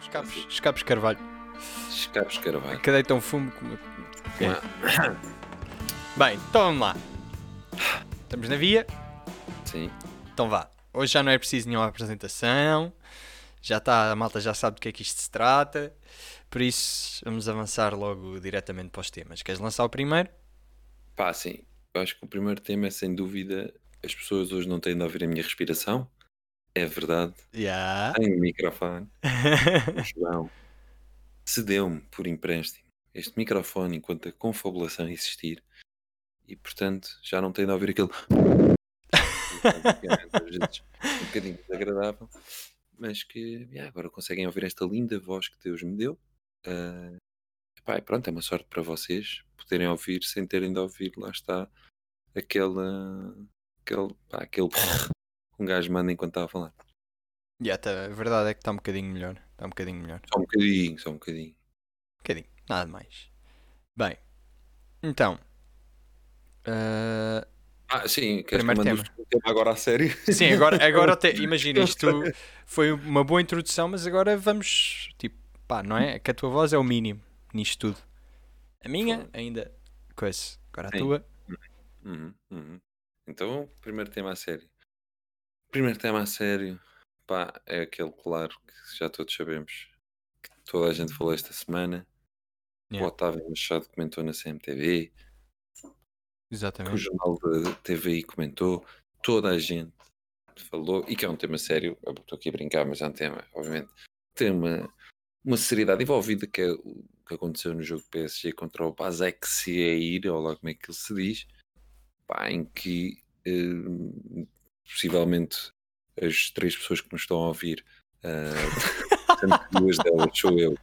Escapes, escapes Carvalho. Escapes Carvalho. Que deitam fumo como. Bem, então vamos lá. Estamos na via. Sim. Então vá. Hoje já não é preciso nenhuma apresentação. Já está, a malta já sabe do que é que isto se trata. Por isso, vamos avançar logo diretamente para os temas. Queres lançar o primeiro? Pá, sim. Eu acho que o primeiro tema é sem dúvida. As pessoas hoje não têm de ouvir a minha respiração. É verdade. Já. Tenho o microfone. João cedeu-me por empréstimo este microfone enquanto a confabulação existir. E portanto já não tem de ouvir aquele. Um bocadinho desagradável. Mas que yeah, agora conseguem ouvir esta linda voz que Deus me deu. Ah, epá, pronto, é uma sorte para vocês poderem ouvir sem terem de ouvir, lá está, aquela. aquele. Pá, aquele. Um gajo manda enquanto está a falar. Já, tá, a verdade é que está um bocadinho melhor. Está um bocadinho melhor. Só um bocadinho, só um bocadinho. Um bocadinho, nada mais. Bem, então. ah, Ah, sim, queres Primeiro que o tema agora a sério? sim, agora, agora até, imagina, isto foi uma boa introdução, mas agora vamos. Tipo, pá, não é? Que a tua voz é o mínimo nisto tudo. A minha, Foda. ainda. Coisa. Agora a Sim. tua. Uhum, uhum. Então, primeiro tema a sério. Primeiro tema a sério, pá, é aquele claro que já todos sabemos que toda a gente falou esta semana. Yeah. O Otávio Machado comentou na CMTV, que o Exatamente. jornal da TVI comentou, toda a gente falou, e que é um tema sério, eu estou aqui a brincar, mas é um tema, obviamente, tem uma, uma seriedade envolvida que é o que aconteceu no jogo PSG contra o Basek Seir, ou lá como é que ele se diz, pá, em que eh, possivelmente as três pessoas que nos estão a ouvir, ah, sendo que duas delas sou eu,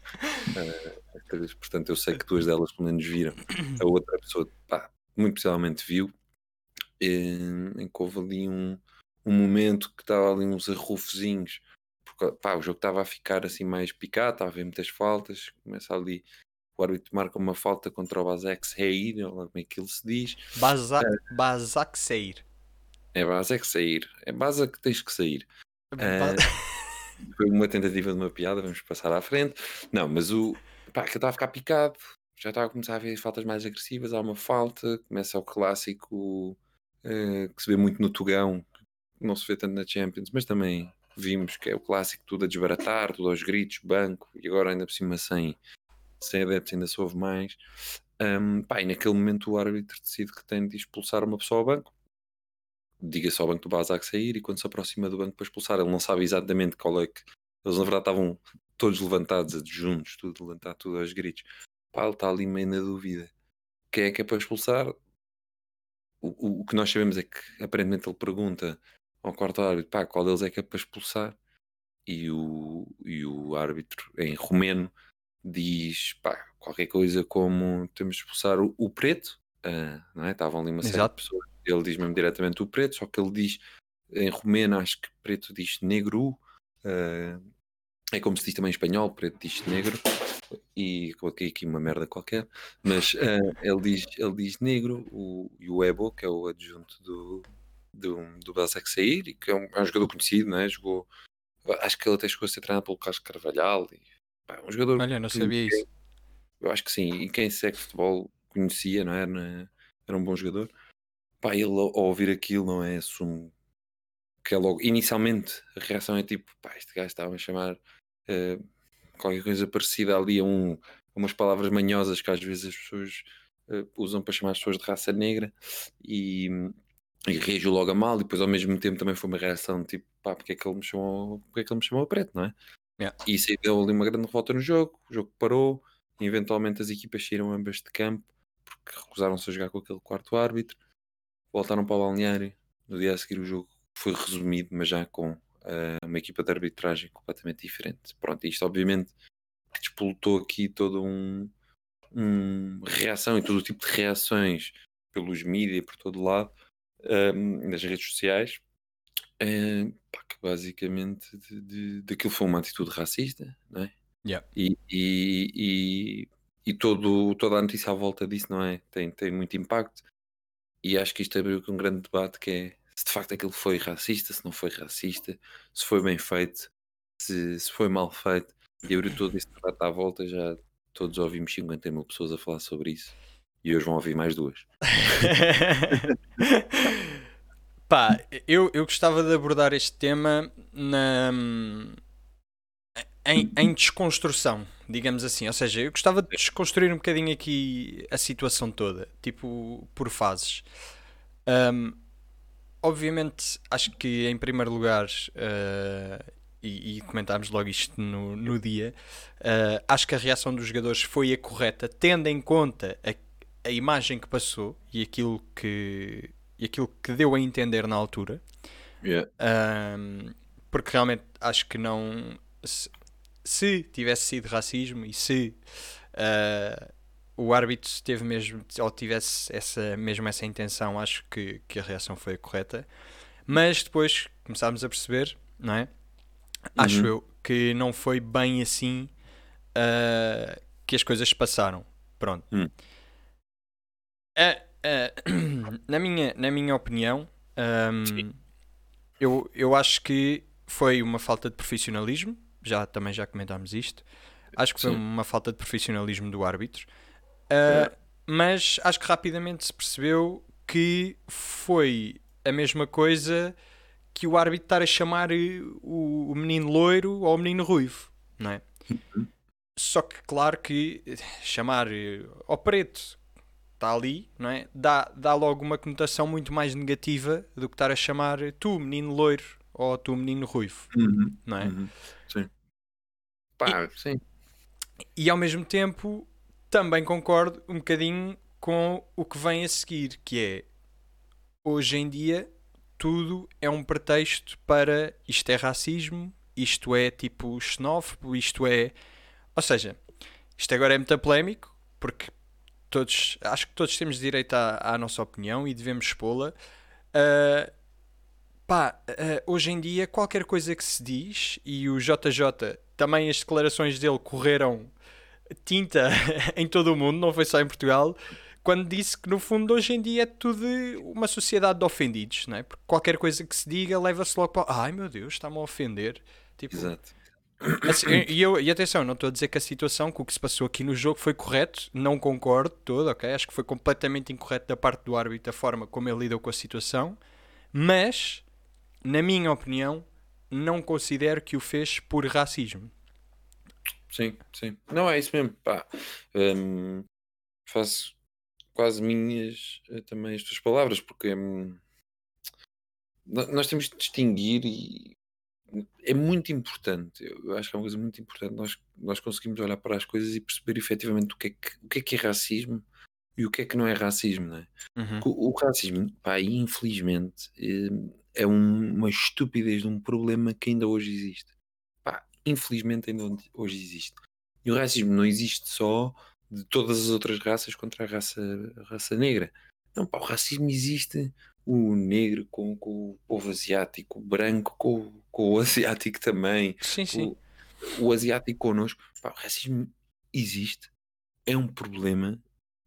ah, três, portanto eu sei que duas delas pelo menos viram, a outra pessoa, pá, muito possivelmente viu, eh, em que houve ali um, um momento que estava ali uns arrufozinhos, porque pá, o jogo estava a ficar assim mais picado, estava a haver muitas faltas, começa ali, o árbitro marca uma falta contra o Basek Seir, ou como é que ele se diz, Basak, Basak Seir. É Basek Seir, é Basa que tens que sair. Ba- Foi uma tentativa de uma piada, vamos passar à frente. Não, mas o pá, que eu estava a ficar picado, já estava a começar a ver faltas mais agressivas, há uma falta, começa o clássico eh, que se vê muito no Tugão, que não se vê tanto na Champions, mas também vimos que é o clássico tudo a desbaratar, tudo aos gritos, banco, e agora ainda por cima sem, sem adeptos ainda se ouve mais. Ahm, pá, e naquele momento o árbitro decide que tem de expulsar uma pessoa ao banco diga-se ao banco do Basak sair e quando se aproxima do banco para expulsar, ele não sabe exatamente qual é que. Eles na verdade estavam todos levantados, juntos, tudo levantado, tudo aos gritos. Pá, ele está ali meio na dúvida. Quem é que é para expulsar? O, o, o que nós sabemos é que aparentemente ele pergunta ao quarto árbitro, pá, qual deles é que é para expulsar? E o, e o árbitro em romeno diz, pá, qualquer coisa como temos de expulsar o, o preto, ah, não é? Estavam ali uma série Exato. de pessoas ele diz mesmo diretamente o preto, só que ele diz em romeno, acho que preto diz negro, eh, é como se diz também em espanhol, preto diz negro, e coloquei aqui uma merda qualquer, mas eh, ele, diz, ele diz negro, o, e o Ebo, que é o adjunto do, do, do Belsac Sair, e que é um, é um jogador conhecido, não é? Jogou, acho que ele até chegou a ser treinado pelo Carlos Carvalhal, e, pá, um jogador Olha, não que sabia ninguém- isso. eu acho que sim, e quem segue futebol conhecia, não é? Era um bom jogador. Pá, ele ao ouvir aquilo, não é? Assume que é logo. Inicialmente a reação é tipo, pá, este gajo estava a chamar eh, qualquer coisa parecida ali a, um, a umas palavras manhosas que às vezes as pessoas eh, usam para chamar as pessoas de raça negra e, e reagiu logo a mal, e depois ao mesmo tempo também foi uma reação tipo, pá, porque é que ele me chamou, porque é que ele me chamou a preto, não é? Yeah. E isso aí deu ali uma grande revolta no jogo, o jogo parou, e eventualmente as equipas saíram ambas de campo porque recusaram-se a jogar com aquele quarto árbitro, voltaram para o balneário. No dia a seguir, o jogo foi resumido, mas já com eh, uma equipa de arbitragem completamente diferente. Pronto, isto obviamente despoltou aqui todo um, um reação e todo o tipo de reações pelos mídias, por todo lado, ehm, nas redes sociais, eh, pá, que basicamente de, de, daquilo foi uma atitude racista, não é? Yeah. E, e, e, e todo, toda a notícia à volta disso, não é? Tem, tem muito impacto. E acho que isto abriu aqui um grande debate que é se de facto aquilo foi racista, se não foi racista, se foi bem feito, se, se foi mal feito. E abriu todo esse debate à volta, já todos ouvimos 50 mil pessoas a falar sobre isso. E hoje vão ouvir mais duas. Pá, eu, eu gostava de abordar este tema na, em, em desconstrução, digamos assim. Ou seja, eu gostava de desconstruir um bocadinho aqui a situação toda, tipo, por fases. Um, obviamente, acho que em primeiro lugar, uh, e, e, comentámos logo isto no, no dia, uh, acho que a reação dos jogadores foi a correta, tendo em conta a, a imagem que passou e aquilo que, e aquilo que deu a entender na altura. Yeah. Um, porque realmente acho que não. Se, se, tivesse sido racismo e se uh, o árbitro teve mesmo ou tivesse essa, mesmo essa intenção, acho que, que a reação foi a correta. Mas depois começámos a perceber, não é? Uhum. Acho eu que não foi bem assim uh, que as coisas passaram. Pronto. Uhum. Uh, uh, na, minha, na minha opinião, um, eu, eu acho que foi uma falta de profissionalismo. Já, também já comentámos isto. Acho que foi Sim. uma falta de profissionalismo do árbitro. Uh, é. Mas acho que rapidamente se percebeu que foi a mesma coisa que o árbitro estar a chamar o, o menino loiro ou o menino ruivo, não é? Uhum. Só que, claro que chamar ao preto está ali, não é? Dá, dá logo uma conotação muito mais negativa do que estar a chamar tu, menino loiro, ou tu, menino ruivo, uhum. não é? Uhum. Pá, e, sim. E ao mesmo tempo também concordo um bocadinho com o que vem a seguir, que é hoje em dia tudo é um pretexto para isto é racismo, isto é tipo xenófobo, isto é. Ou seja, isto agora é muito polémico, porque todos, acho que todos temos direito à, à nossa opinião e devemos expô-la. Uh, pá, uh, hoje em dia, qualquer coisa que se diz, e o JJ, também as declarações dele correram tinta em todo o mundo, não foi só em Portugal, quando disse que no fundo hoje em dia é tudo uma sociedade de ofendidos, não é? Porque qualquer coisa que se diga leva-se logo para ai meu Deus, está-me a ofender. Tipo, Exato. Assim, e, eu, e atenção, não estou a dizer que a situação, que o que se passou aqui no jogo foi correto, não concordo todo, ok? Acho que foi completamente incorreto da parte do árbitro a forma como ele lidou com a situação, mas, na minha opinião, não considero que o fez por racismo. Sim, sim. Não, é isso mesmo. Pá. Hum, faço quase minhas eh, também as tuas palavras, porque hum, nós temos de distinguir e é muito importante. Eu acho que é uma coisa muito importante. Nós, nós conseguimos olhar para as coisas e perceber efetivamente o que é que, o que, é, que é racismo e o que é que não é racismo, não é? Uhum. O, o, racismo, pá, infelizmente, hum, é um, uma estupidez de um problema que ainda hoje existe infelizmente ainda hoje existe. E o racismo não existe só de todas as outras raças contra a raça, a raça negra. Não, pá, o racismo existe o negro com, com o povo asiático, o branco com, com o asiático também, sim, sim. O, o asiático connosco. Pá, o racismo existe, é um problema,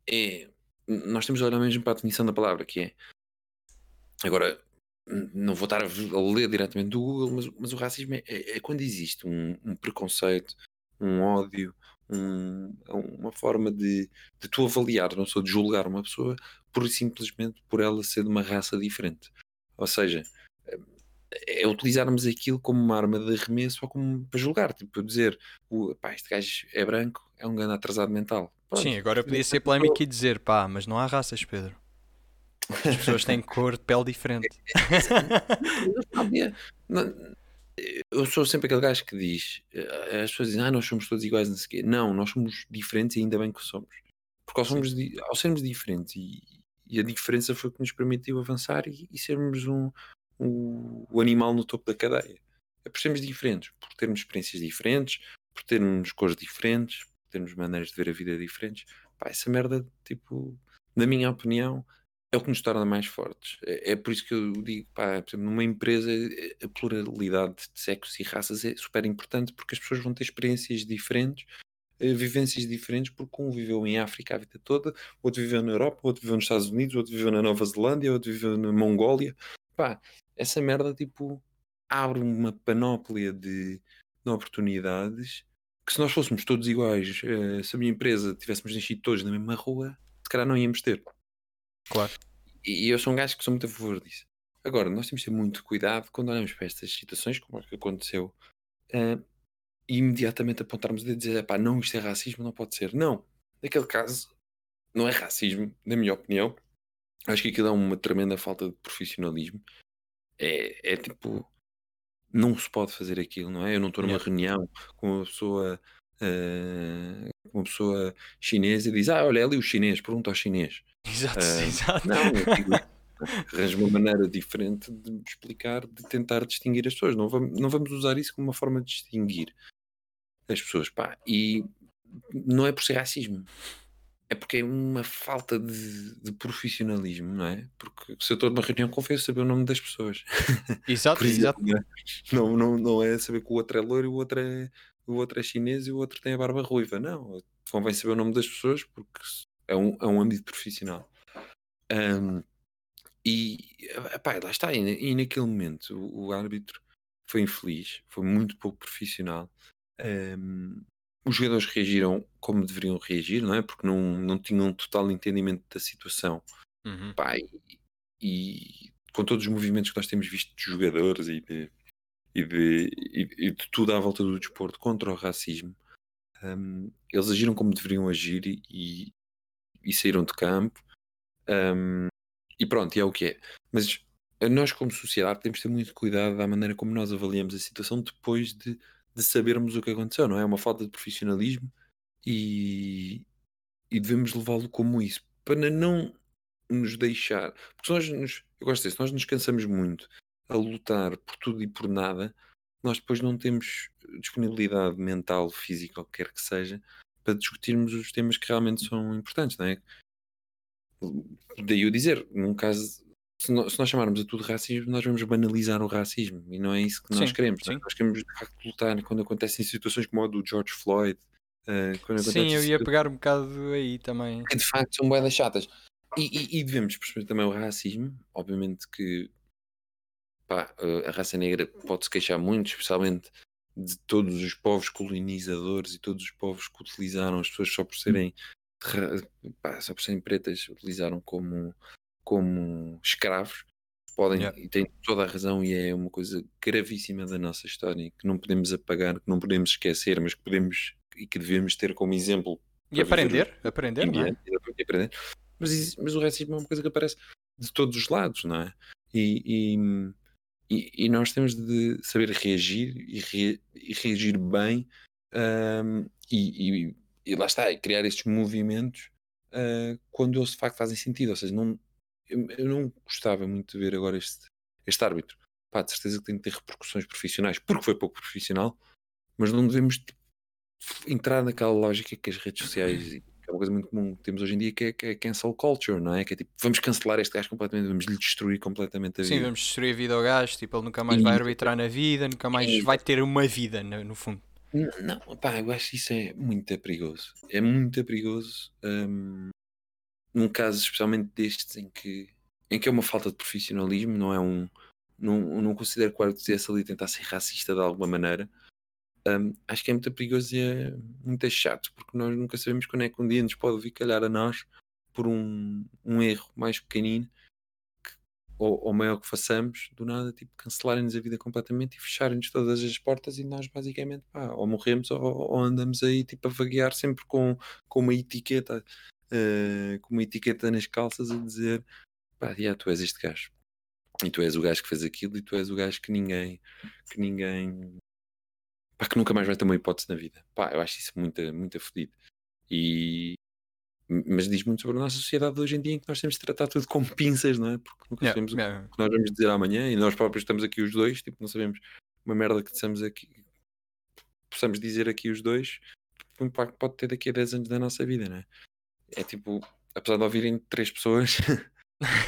é, nós temos de olhar mesmo para a definição da palavra, que é agora não vou estar a ler diretamente do Google, mas, mas o racismo é, é, é quando existe um, um, preconceito, um ódio, um, uma forma de, de tu avaliar, não só de julgar uma pessoa, por simplesmente por ela ser de uma raça diferente. Ou seja, é utilizarmos aquilo como uma arma de arremesso ou como para julgar, tipo dizer, o, pá, este gajo é branco, é um grande atrasado mental. Pronto. Sim, agora podia ser polémico e dizer, pá, mas não há raças, Pedro. As pessoas têm cor de pele diferente. Eu sou sempre aquele gajo que diz: eh, as pessoas dizem, ah, nós somos todos iguais, não sei quê. Não, nós somos diferentes e ainda bem que somos. Porque ao, somos, ao sermos diferentes e, e, a diferença foi que nos permitiu avançar e, e sermos um, um, o animal no topo da cadeia. É por sermos diferentes, por termos experiências diferentes, por termos cores diferentes, por termos maneiras de ver a vida diferentes. Pá, essa merda, tipo, na minha opinião, é o que nos torna mais fortes. É, é por isso que eu digo, pá, numa empresa a pluralidade de sexos e raças é super importante porque as pessoas vão ter experiências diferentes, eh, vivências diferentes, porque um viveu em África a vida toda, outro viveu na Europa, outro viveu nos Estados Unidos, outro viveu na Nova Zelândia, outro viveu na Mongólia. Pá, essa merda tipo abre uma panóplia de, de oportunidades que se nós fôssemos todos iguais, eh, se a minha empresa tivéssemos nascido todos na mesma rua, se calhar não íamos ter. Claro. E, e eu sou um gajo que sou muito a favor disso. Agora, nós temos que ter muito cuidado quando olhamos para estas situações, como é que aconteceu, eh, e imediatamente apontarmos e dizer, pá, não, isto é racismo, não pode ser. Não, naquele caso, não é racismo, na minha opinião. Acho que aquilo é uma tremenda falta de profissionalismo. É, é tipo, não se pode fazer aquilo, não é? Eu não estou numa reunião com uma pessoa, com uma pessoa chinesa e diz, ah, olha, é ali o chinês, pergunta ao chinês. Exato, Ah, exato. Não, eu digo, arranjo uma maneira diferente de me explicar, de tentar distinguir as pessoas. Não vamos, não vamos usar isso como uma forma de distinguir as pessoas. Pá, e não é por ser racismo. É porque é uma falta de, de profissionalismo, não é? Porque se eu estou numa reunião, confio saber o nome das pessoas. Exato, exato. exemplo, não, é? não, não, não é saber que o outro é loiro e o outro é, o outro é chinês e o outro tem a barba ruiva. Não, convém saber o nome das pessoas porque é um, é um âmbito profissional. Ahm, e epá, lá está, e, e naquele momento o, o árbitro foi infeliz, foi muito pouco profissional. Ahm, os jogadores reagiram como deveriam reagir, não é? Porque não, não tinham um total entendimento da situação. Uhum. Pá, e, e com todos os movimentos que nós temos visto de jogadores e de, e de, e- de tudo à volta do desporto contra o racismo, hum, eles agiram como deveriam agir e, e- saíram de campo. hum, e pronto, e é o que é. Mas nós, como sociedade, temos de ter muito cuidado da maneira como nós avaliamos a situação depois de, de sabermos o que aconteceu, não é? É uma falta de profissionalismo e, e devemos levá-lo como isso, para não nos deixar. Porque nós nos, eu gosto disso, nós nos cansamos muito a lutar por tudo e por nada, nós depois não temos disponibilidade mental, física, o que quer que seja, para discutirmos os temas que realmente são importantes, não é? Daí eu dizer, num caso, se nós, se nós chamarmos a tudo racismo, nós vamos banalizar o racismo e não é isso que nós Sim, queremos. é? sim. Nós queremos de facto lutar quando acontecem situações como a do George Floyd. quando Sim, eu ia pegar um bocado aí também. que de facto são boedas chatas. E, e- e devemos perceber também o racismo. Obviamente que pá, eh, a raça negra pode-se queixar muito, especialmente de todos os povos colonizadores e todos os povos que utilizaram as pessoas só por serem pá, só por serem pretas, utilizaram como, como escravos. Podem Yeah. e têm toda a razão, e é uma coisa gravíssima da nossa história que não podemos apagar, que não podemos esquecer, mas que podemos e que devemos ter como exemplo E aprender, aprender, não é? Exatamente, aprender. Mas, mas o racismo é uma coisa que aparece de todos os lados, não é? E, e, e- e nós temos de saber reagir e, rea- e reagir bem ahm, e, e- lá está, criar estes movimentos ah, quando eles de facto fazem sentido. Ou seja, não, eu, eu não gostava muito de ver agora este, este árbitro. Pá, de certeza que tem que ter repercussões profissionais, porque foi pouco profissional, mas não devemos tipo, entrar naquela lógica que as redes sociais uma coisa muito comum que temos hoje em dia que é, que é cancel culture, não é? Que é tipo, vamos cancelar este gajo completamente, vamos lhe destruir completamente a Sim, vida. vamos destruir a vida ao gajo, tipo, ele nunca mais vai Isso. arbitrar na vida, nunca mais Isso. vai ter uma vida, no, no fundo. N- Não, pá, eu acho que isso é muito perigoso. É muito perigoso hum, num caso especialmente destes em que, em que é uma falta de profissionalismo, não é um. Não, não considero que o árbitro estivesse ali tentar ser racista de alguma maneira. Hum, acho que é muito perigoso e é muito chato, porque nós nunca sabemos quando é que um dia nos pode vir calhar a nós por um, um erro mais pequenino que- ou, ou maior que façamos, do nada, tipo, cancelarem-nos a vida completamente e fecharem-nos todas as portas e nós basicamente pá, ou morremos ou, ou andamos aí tipo a vaguear sempre com, com uma etiqueta eh, com uma etiqueta nas calças a dizer pá, já, tu és este gajo. E tu és o gajo que fez aquilo e tu és o gajo que ninguém que ninguém pá, que nunca mais vai ter uma hipótese na vida pá, eu acho isso muito, muito fodido e mas diz muito sobre a nossa sociedade de hoje em dia em que nós temos de tratar tudo com pinças, não é? Porque nunca Yeah, sabemos o yeah. que nós vamos dizer amanhã e nós próprios estamos aqui os dois, tipo, não sabemos uma merda que dissemos aqui, possamos dizer aqui os dois, o impacto pode ter daqui a 10 anos da nossa vida, não é? É tipo, apesar de ouvirem três pessoas,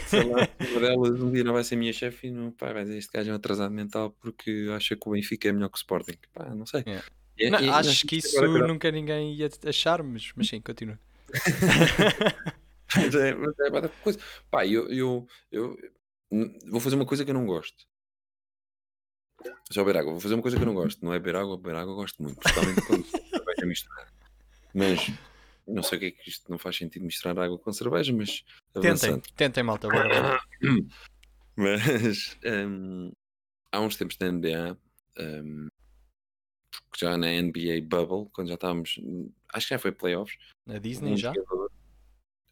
sei lá, uma delas um dia não vai ser minha chefe e não, pá, vai dizer este gajo é um atrasado mental porque acha que o Benfica é melhor que o Sporting. Pá, não sei. Yeah. E- Não, nós acho que isso agora nunca ninguém ia achar, mas, mas sim, continua. Mas é, mas é bué da coisa. Pá, eu, eu, eu vou fazer uma coisa que eu não gosto. Só beber água. Vou fazer uma coisa que eu não gosto. Não é beber água, beber água eu gosto muito. Principalmente quando, Mas não sei o que é que isto não faz sentido misturar água com cerveja, mas Tentem, avançando. tentem, malta. Mas hum, há uns tempos na NBA, porque já na NBA Bubble, quando já estávamos, acho que já foi playoffs, Na Disney um já? jogador,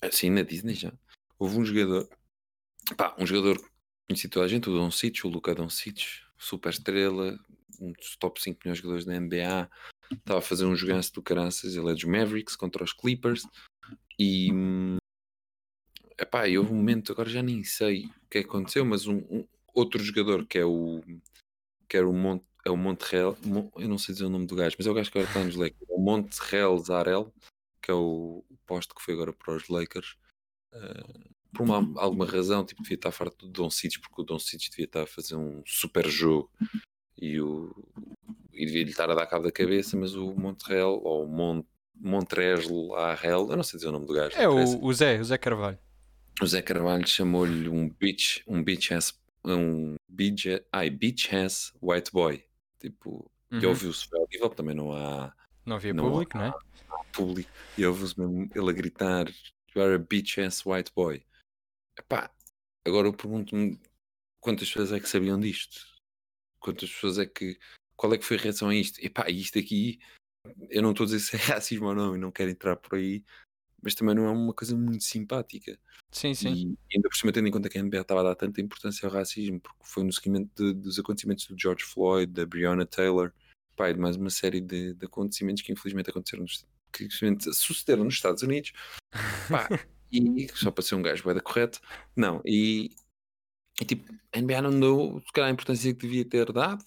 Ah, sim, na Disney já, houve um jogador, pá, um jogador conhecido toda a gente, o Doncic, o Luka Doncic, super estrela, um dos top 5 melhores jogadores da NBA, estava a fazer um joganço do caraças, ele é dos Mavericks contra os Clippers, e epá, e houve um momento, agora já nem sei o que é aconteceu, mas um, um- outro jogador que é o que era o Monte, é o Montreal, Mon- eu não sei dizer o nome do gajo, mas é o gajo que agora está nos Lakers, é o Montreal Zarel, que é o, o posto que foi agora para os Lakers. eh, por uma, alguma razão, tipo, devia estar farto do Don Cic, porque o Don Cic devia estar a fazer um super jogo e, o, e devia lhe estar a dar cabo da cabeça, mas o Montreal, ou o Mont, Montreal Arrel, eu não sei dizer o nome do gajo. É o, o Zé, o Zé Carvalho. O Zé Carvalho chamou-lhe um bitch, um bitch ass, um bitch, ai, bitch ass white boy. Tipo, e Uhum. ouviu-se ao nível, também não há Não havia não público, não é? público, e ouviu-se mesmo ele a gritar You are a bitch ass white boy. Epá, agora eu pergunto-me quantas pessoas é que sabiam disto? Quantas pessoas é que. Qual é que foi a reação a isto? Epá, isto aqui, eu não estou a dizer se é racismo ou não, e não quero entrar por aí, mas também não é uma coisa muito simpática. Sim, sim. E ainda por cima, tendo em conta que a NBA estava a dar tanta importância ao racismo, porque foi no seguimento de- dos acontecimentos do George Floyd, da Breonna Taylor, pá, e de mais uma série de, de acontecimentos que infelizmente aconteceram nos, que infelizmente sucederam nos Estados Unidos. Pá, e só para ser um gajo da correto, não. E, e tipo, a NBA não deu se calhar a importância que devia ter dado.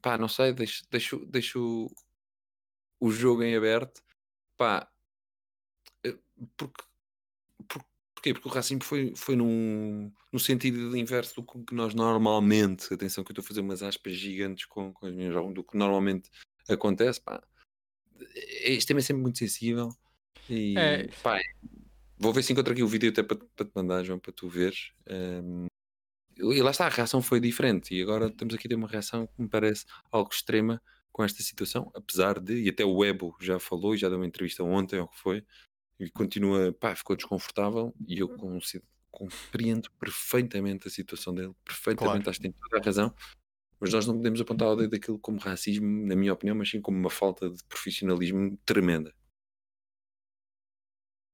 Pá, não sei, deixo, deixo, deixo o jogo em aberto. Pá, eh, porque, por, porquê? Porque o racismo foi, foi num, no sentido inverso do que nós normalmente, atenção que eu estou a fazer umas aspas gigantes com, com as minhas mãos, do que normalmente acontece, pá. Este tema é sempre muito sensível e É. pá, vou ver se encontro aqui o vídeo até para, para te mandar, João, para tu veres. Ehm, e lá está, a reação foi diferente e agora temos aqui a ter uma reação que me parece algo extrema com esta situação, apesar de, e até o Ebo já falou e já deu uma entrevista ontem, ou que foi, e continua, pá, ficou desconfortável e eu consigo- compreendo perfeitamente a situação dele, perfeitamente, Claro. acho que tem toda a razão, mas nós não podemos apontar o dedo daquilo como racismo, na minha opinião, mas sim como uma falta de profissionalismo tremenda.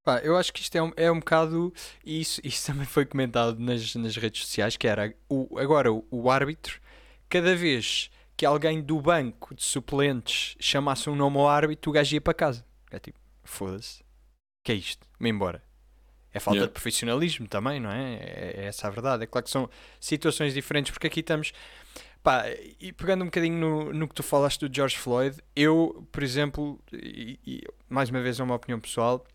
Pá, eu acho que isto é um, é um bocado. E isso, isso também foi comentado nas, nas redes sociais, que era o, agora o, o árbitro, cada vez que alguém do banco de suplentes chamasse um nome ao árbitro, o gajo ia para casa. É tipo, foda-se. que é isto? Me embora. É falta Yeah. de profissionalismo também, não é? é? é essa a verdade. É claro que são situações diferentes, porque aqui estamos. Pá, e pegando um bocadinho no, no que tu falaste do George Floyd, eu, por exemplo, e, e mais uma vez é uma opinião pessoal,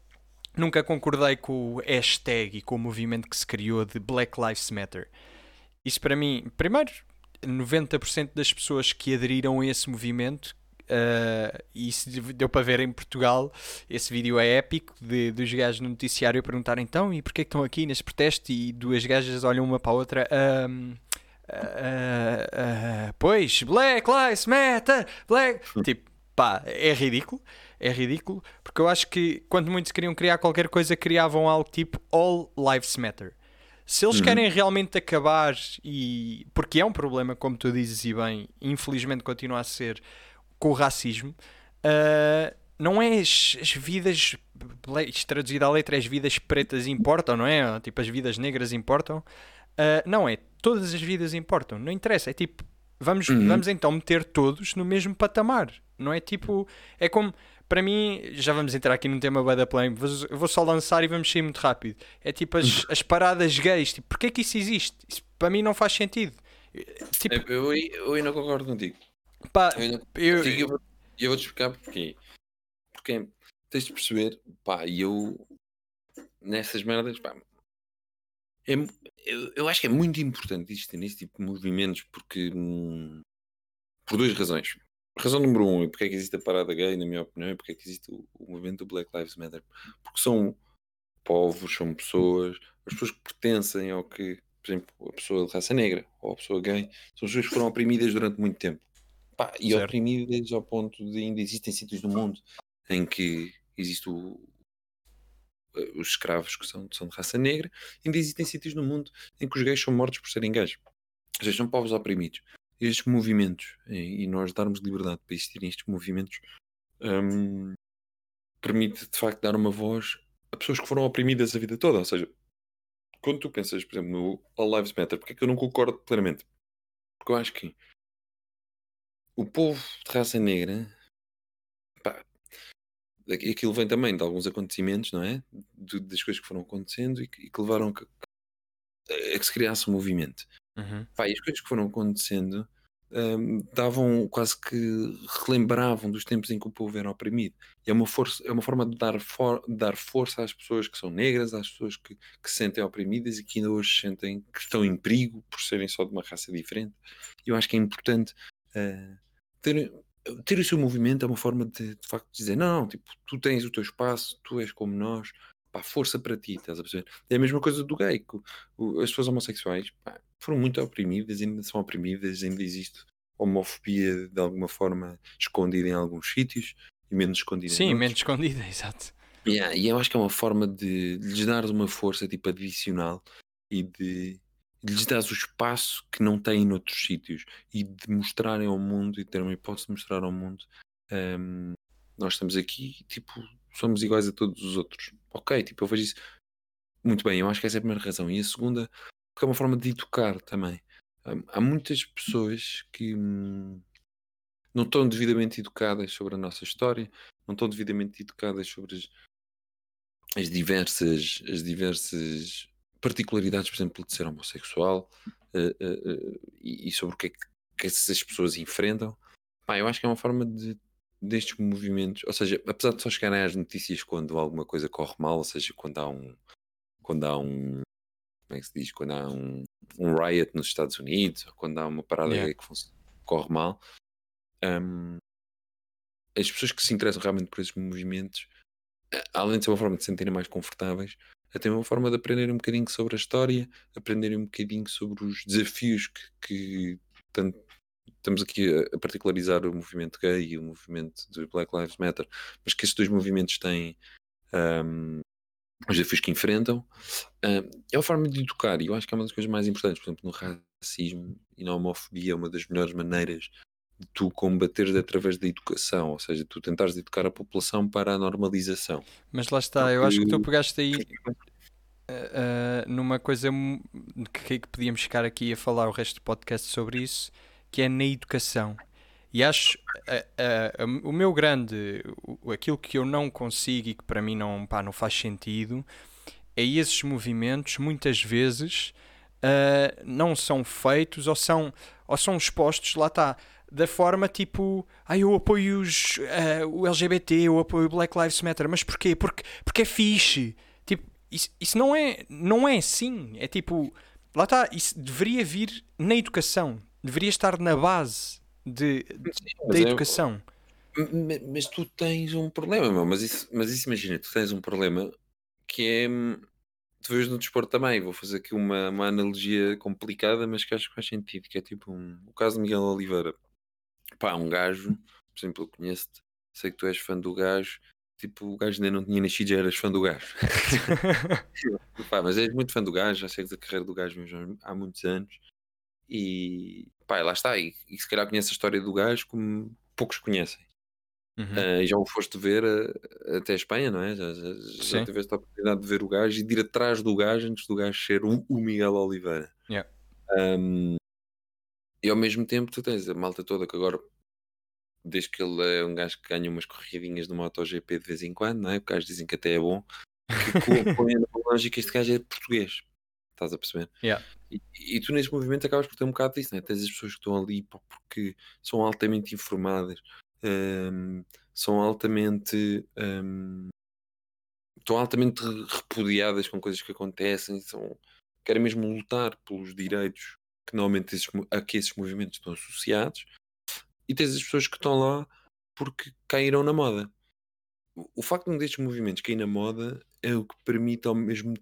nunca concordei com o hashtag e com o movimento que se criou de Black Lives Matter. Isso para mim, primeiro, 90% das pessoas que aderiram a esse movimento, uh, e isso deu para ver em Portugal, esse vídeo é épico, de, dos gajos no noticiário perguntarem então, e porquê que estão aqui neste protesto? E duas gajas olham uma para a outra, "Ahm, ah, ah, pois, Black Lives Matter, Black... Tipo, pá, é ridículo, é ridículo, porque eu acho que quando muitos queriam criar qualquer coisa, criavam algo tipo All Lives Matter. Se eles Uhum. querem realmente acabar, e porque é um problema, como tu dizes e bem, infelizmente continua a ser com o racismo, ah, não é as, as vidas, isto traduzido à letra, as vidas pretas importam, não é? Tipo, as vidas negras importam. Ah, não, é todas as vidas importam, não interessa, é tipo, vamos, Uhum. vamos então meter todos no mesmo patamar, não é tipo, é como, para mim, já vamos entrar aqui num tema bué da play, vou, vou só lançar e vamos sair muito rápido. É tipo as, as paradas gays, tipo, porquê que isso existe? Isso para mim não faz sentido. Tipo, Eu, eu, eu ainda concordo contigo. pá, Eu ainda eu, eu, vou- eu vou-te explicar porquê. Porque tens de perceber, pá, e eu nessas merdas, pá, é eu, eu acho que é muito importante existir nesse tipo de movimentos porque hum, por duas razões. Razão número um, e porque é que existe a parada gay, na minha opinião, e porque é que existe o, o movimento do Black Lives Matter. Porque são povos, são pessoas, as pessoas que pertencem ao que, por exemplo, a pessoa de raça negra ou a pessoa gay, são pessoas que foram oprimidas durante muito tempo. Pá, e Certo. oprimidas ao ponto de ainda existem sítios no mundo em que existe o, os escravos que são, são de raça negra, ainda existem sítios no mundo em que os gays são mortos por serem gays. Ou seja, são povos oprimidos. Estes movimentos, e, nós darmos liberdade para existirem estes movimentos, um, permite de facto dar uma voz a pessoas que foram oprimidas a vida toda. Ou seja, quando tu pensas, por exemplo, no All Lives Matter, porque é que eu não concordo plenamente? Porque eu acho que o povo de raça negra, pá, aquilo vem também de alguns acontecimentos, não é? De, das coisas que foram acontecendo e que, e que levaram a que, a que se criasse um movimento. Uhum. Pá, e as coisas que foram acontecendo um, davam quase que relembravam dos tempos em que o povo era oprimido. E é uma, força, é uma forma de dar, for, dar força às pessoas que são negras, às pessoas que, que se sentem oprimidas e que ainda hoje sentem que estão em perigo por serem só de uma raça diferente. Eu acho que é importante uh, ter, ter o seu movimento, é uma forma de, de facto dizer: não, não, tipo, tu tens o teu espaço, tu és como nós, pá, força para ti, estás a perceber? É a mesma coisa do gay, o, as pessoas homossexuais pá, foram muito oprimidas, ainda são oprimidas, ainda existe homofobia de alguma forma escondida em alguns sítios e menos escondida Sim, menos escondida, exato. Yeah, e eu acho que é uma forma de, de lhes dar uma força tipo adicional e de, de lhes dar o espaço que não têm noutros sítios e de mostrarem ao mundo e ter uma hipótese de mostrar ao mundo um, nós estamos aqui tipo somos iguais a todos os outros ok, tipo eu vejo isso muito bem, eu acho que essa é a primeira razão e a segunda porque é uma forma de educar também. Há muitas pessoas que hum, não estão devidamente educadas sobre a nossa história, não estão devidamente educadas sobre as, as diversas, as diversas particularidades, por exemplo, de ser homossexual uh, uh, uh, e, e, sobre o que é que, que essas pessoas enfrentam. Pá, eu acho que é uma forma de destes movimentos, ou seja, apesar de só chegarem às notícias quando alguma coisa corre mal, ou seja, quando há um quando há um como é que se diz, quando há um, um riot nos Estados Unidos, ou quando há uma parada yeah. que corre mal, um, as pessoas que se interessam realmente por esses movimentos, além de ser uma forma de se sentirem mais confortáveis, até uma forma de aprenderem um bocadinho sobre a história, aprenderem um bocadinho sobre os desafios que, que tanto, estamos aqui a, particularizar o movimento gay e o movimento de Black Lives Matter, mas que esses dois movimentos têm um, os desafios que enfrentam. Uh, é uma forma de educar, e eu acho que é uma das coisas mais importantes, por exemplo, no racismo e na homofobia, uma das melhores maneiras de tu combateres através da educação, ou seja, tu tentares educar a população para a normalização. Mas lá está, eu acho que tu pegaste aí uh, numa coisa que, que podíamos ficar aqui a falar o resto do podcast sobre isso, que é na educação. E acho uh, uh, o meu grande, aquilo que eu não consigo e que para mim não, pá, não faz sentido, é esses movimentos muitas vezes uh, não são feitos ou são, ou são expostos, lá está, da forma tipo, ah, eu apoio os, o LGBT, eu apoio o Black Lives Matter, mas porquê? Porque, porque é fixe. Tipo, isso, isso não, é, não é assim. É tipo, lá está, isso deveria vir na educação, deveria estar na base de, da é educação. É, mas tu tens um problema, meu, mas isso, mas isso imagina, tu tens um problema que é. Tu vês no desporto também, vou fazer aqui uma, uma analogia complicada, mas que acho que faz sentido, que é tipo um, o caso de Miguel Oliveira. Pá, um gajo, por exemplo, eu conheço-te, sei que tu és fã do gajo, tipo, o gajo ainda não tinha nascido, já eras fã do gajo. Pá, mas és muito fã do gajo, já segues a carreira do gajo há muitos anos. E pá, lá está. E, e se calhar conhece a história do gajo como poucos conhecem. Uhum. Uh, e já o foste ver uh, até a Espanha, não é? Já, já, já tiveste a oportunidade de ver o gajo e de ir atrás do gajo antes do gajo ser o, o Miguel Oliveira. Yeah. Um, e ao mesmo tempo tu tens a malta toda que agora, desde que ele é um gajo que ganha umas corridinhas no MotoGP de vez em quando, não é? Porque dizem que até é bom, que põe na lógica este gajo é português. Estás a perceber? Yeah. E, e, tu neste movimento acabas por ter um bocado disso, né? tens as pessoas que estão ali pá, porque são altamente informadas, um, são altamente um, estão altamente repudiadas com coisas que acontecem, são, querem mesmo lutar pelos direitos que normalmente esses, a que esses movimentos estão associados, e tens as pessoas que estão lá porque caíram na moda. O, o facto de um destes movimentos cair na moda é o que permite ao mesmo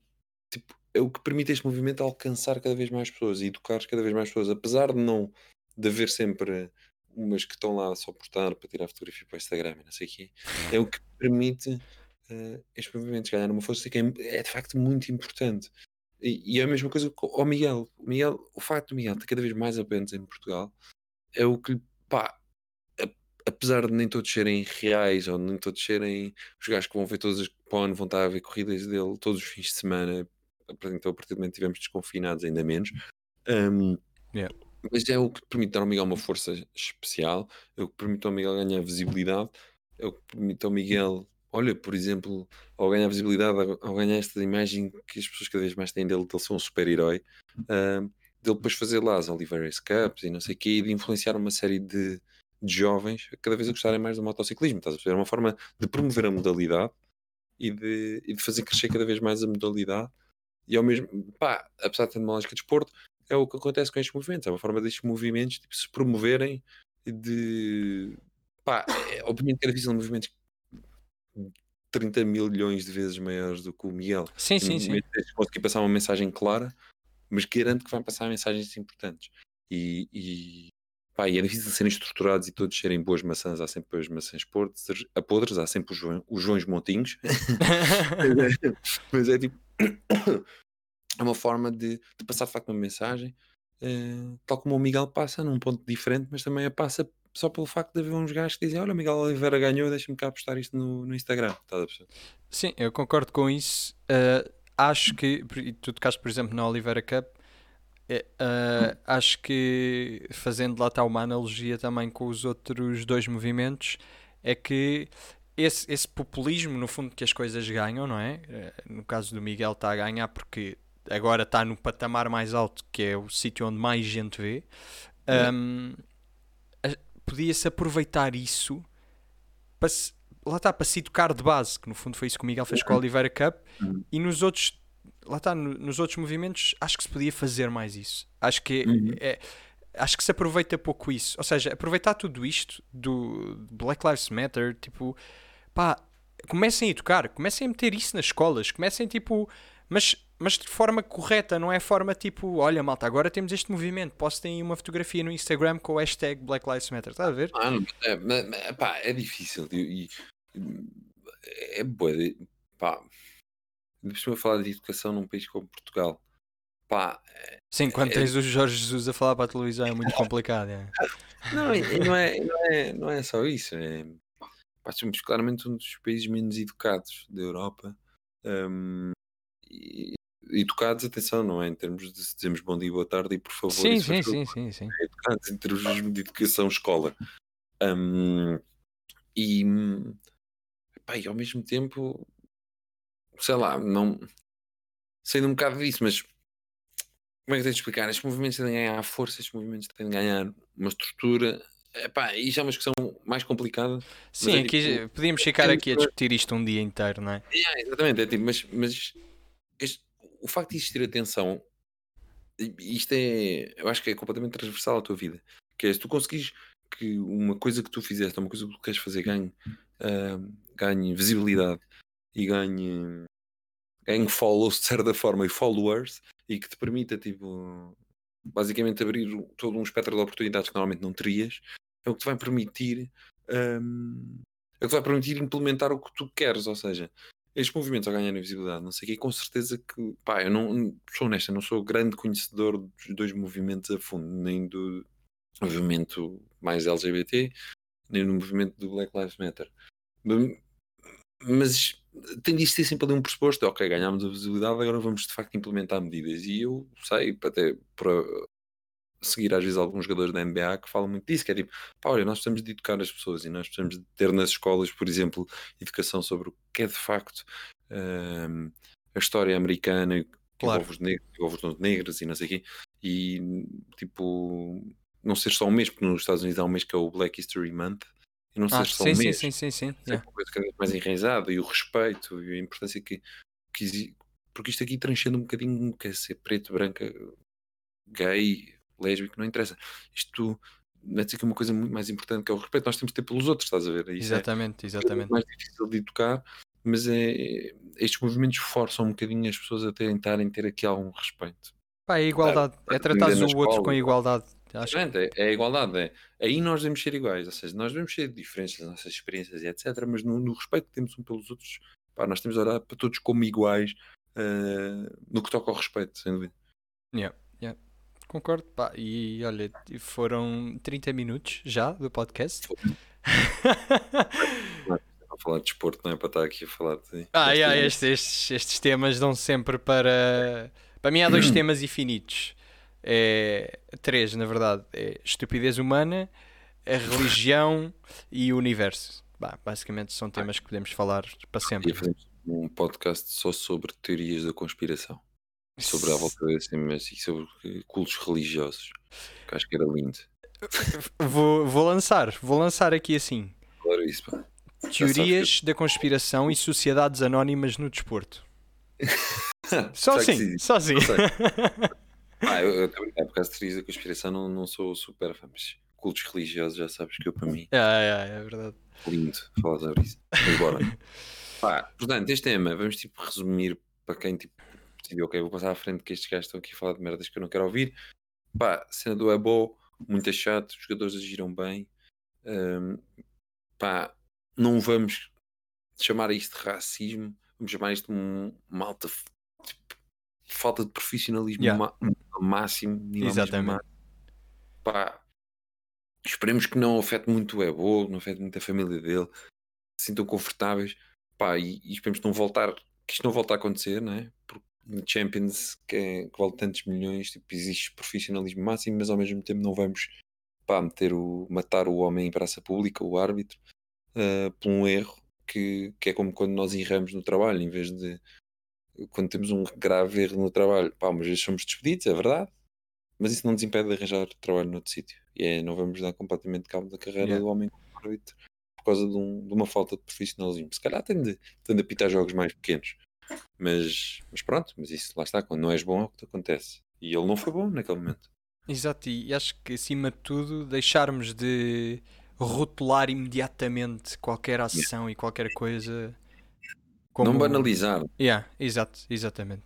tipo é o que permite este movimento alcançar cada vez mais pessoas e educar cada vez mais pessoas, apesar de não de haver sempre umas que estão lá só por estar para tirar fotografia para o Instagram e não sei o quê, é o que permite uh, estes movimentos ganharam uma força que é, é de facto muito importante. E, e, é a mesma coisa com o Miguel. o Miguel. O facto do Miguel ter cada vez mais apenas em Portugal é o que, pá, apesar de nem todos serem reais ou nem todos serem os gajos que vão ver todas as ano vão estar a ver corridas dele todos os fins de semana, então a partir do momento que tivemos desconfinados ainda menos. Um, yeah. Mas é o que permite dar ao Miguel uma força especial, é o que permite ao Miguel ganhar visibilidade, é o que permite ao Miguel, olha, por exemplo, ao ganhar visibilidade, ao ganhar esta imagem que as pessoas cada vez mais têm dele, de ele ser um super-herói, uh, dele depois fazer lá as Oliver Cups e não sei o quê, e de influenciar uma série de, de jovens a cada vez a gostarem mais do motociclismo. Estás a perceber? É uma forma de promover a modalidade e de, e de fazer crescer cada vez mais a modalidade. E ao mesmo, pá, apesar de ter uma lógica de esporte, é o que acontece com estes movimentos. É uma forma destes movimentos tipo, se promoverem de. Pá, é, obviamente que era difícil movimentos 30 milhões de vezes maiores do que o Miguel. Sim, sim, sim. Conseguir passar uma mensagem clara, mas garanto que vai passar mensagens importantes. E, e, pá, e é difícil serem estruturados e todos serem boas maçãs. Há sempre as maçãs podres, a podres há sempre os, João, os Joões Montinhos. mas é tipo é uma forma de, de passar de facto uma mensagem, uh, tal como o Miguel passa, num ponto diferente, mas também a passa só pelo facto de haver uns gajos que dizem: Olha, o Miguel Oliveira ganhou, deixa-me cá postar isto no, no Instagram. Perceber? Sim, eu concordo com isso. Uh, acho que, tu tocaste, por exemplo, na Oliveira Cup. Uh, acho que fazendo lá está uma analogia também com os outros dois movimentos, é que esse, esse populismo, no fundo, que as coisas ganham, não é? No caso do Miguel, está a ganhar porque agora está no patamar mais alto, que é o sítio onde mais gente vê, um, podia-se aproveitar isso para se, lá está, para se educar de base, que no fundo foi isso que o Miguel fez com a Oliveira Cup, e nos outros, lá está, no, nos outros movimentos, acho que se podia fazer mais isso. Acho que uhum. é, acho que se aproveita pouco isso. Ou seja, aproveitar tudo isto do Black Lives Matter, tipo, pá, comecem a educar, comecem a meter isso nas escolas, comecem tipo, mas mas de forma correta, não é forma tipo, olha malta, agora temos este movimento, posso ter uma fotografia no Instagram com o hashtag Black Lives Matter, está a ver? Ah, não, é, pá, é difícil e, é boa, pá, deixa-me falar de educação num país como Portugal. Pá, Sim, quando é... tens o Jorge Jesus a falar para a televisão é muito complicado. É. Não, não, é, não, é, não é só isso. É, pá, somos claramente um dos países menos educados da Europa. Um, e, educados, atenção, não é? Em termos de se dizemos bom dia, boa tarde e por favor. Sim, sim, sim, sim, sim. É educados em termos de educação, escola. Um, e, pá, e ao mesmo tempo, sei lá, não saindo um bocado disso, mas como é que tenho de explicar? Estes movimentos têm de ganhar força, estes movimentos têm de ganhar uma estrutura. Epá, já é uma questão mais complicada. Sim, é, aqui, tipo, podíamos ficar aqui a discutir isto um dia inteiro, não é? é exatamente, é tipo, mas, mas este, o facto de existir atenção, isto é, eu acho que é completamente transversal à tua vida. Que é, se tu conseguires que uma coisa que tu fizeste, uma coisa que tu queres fazer, ganhe, uh, ganhe visibilidade e ganhe, ganhe follows de certa forma e followers e que te permita, tipo, basicamente abrir todo um espectro de oportunidades que normalmente não terias, é o que te vai permitir. Um, é o que vai permitir implementar o que tu queres, ou seja, estes movimentos ao ganharem visibilidade, não sei o quê, com certeza que, pá, eu não sou honesto, não sou grande conhecedor dos dois movimentos a fundo, nem do movimento mais LGBT, nem do movimento do Black Lives Matter. Mas tem de ser sempre ali um pressuposto, ok, ganhámos a visibilidade, agora vamos de facto implementar medidas. E eu sei, até para seguir às vezes alguns jogadores da NBA que falam muito disso, que é tipo, pá, olha, nós precisamos de educar as pessoas e nós precisamos de ter nas escolas, por exemplo, educação sobre o que é de facto um, a história americana que claro. envolve os negros, envolve os negros e não sei o quê, e tipo, não ser só um mês, porque nos Estados Unidos há um mês que é o Black History Month, e não ah, ser só sim, um mês, sim, sim, sim, sim. É uma coisa cada vez mais enraizada, e o respeito, e a importância que, que porque isto aqui transcende um bocadinho, quer ser preto, branca, gay, lésbico, não interessa. Isto não é é uma coisa muito mais importante que é o respeito, nós temos de ter pelos outros, estás a ver? Isso é exatamente, é exatamente. mais difícil de educar, mas é, estes movimentos forçam um bocadinho as pessoas a tentarem ter aqui algum respeito. Pá, é igualdade, é, é tratar o outro com igualdade. Acho é, é a igualdade, é. aí nós devemos ser iguais, ou seja, nós devemos ser diferentes das nossas experiências e etc, mas no, no respeito que temos um pelos outros, Pá, nós temos de olhar para todos como iguais uh, no que toca ao respeito, sem dúvida. Yeah, yeah. Concordo, pá, e olha, foram 30 minutos já do podcast. a falar de desporto, não é para estar aqui a falar de. Ah, yeah, estes, estes, estes temas dão sempre para. Para mim há dois temas infinitos. É, três, na verdade. É estupidez humana, a religião e o universo. Bah, basicamente são temas que podemos falar para sempre. E fazemos um podcast só sobre teorias da conspiração. Sobre a volta desse e sobre cultos religiosos. Que acho que era lindo. Vou, vou lançar, vou lançar aqui assim. Claro, isso, pá. Teorias da conspiração e sociedades anónimas no desporto. só assim, só assim. Ah, eu, eu, eu, por causa de teorias da conspiração não, não sou super fã, mas cultos religiosos já sabes que eu para mim. É, é, é verdade. Lindo falar sobre isso. Mas bora. Pá, portanto, este tema, vamos tipo resumir para quem tipo decidiu, ok, vou passar à frente que estes gajos estão aqui a falar de merdas que eu não quero ouvir. Pá, cena do é bom, muito chato, os jogadores agiram bem. Um, pá, não vamos chamar isto de racismo, vamos chamar isto de um malta falta de profissionalismo yeah. máximo. Exatamente. Máximo. Pá, esperemos que não afete muito o Ebo, não afete muito a família dele, se sintam confortáveis. Pá, e, e esperemos que não voltar, que isto não volte a acontecer, não é? Porque Champions que, é, que vale tantos milhões, tipo, existe profissionalismo máximo, mas ao mesmo tempo não vamos pá, meter o, matar o homem em praça pública, o árbitro, uh, por um erro que, que é como quando nós erramos no trabalho, em vez de quando temos um grave erro no trabalho, pá, mas vezes somos despedidos, é verdade, mas isso não nos impede de arranjar trabalho noutro sítio. E é, não vamos dar completamente cabo da carreira yeah. do homem como árbitro por causa de, um, de, uma falta de profissionalismo. Se calhar tem de, tem de apitar jogos mais pequenos, mas, mas pronto, mas isso lá está, quando não és bom é o que te acontece. E ele não foi bom naquele momento. Exato, e acho que acima de tudo deixarmos de rotular imediatamente qualquer ação yeah. e qualquer coisa. Como... Não banalizar. Yeah, exato, exatamente.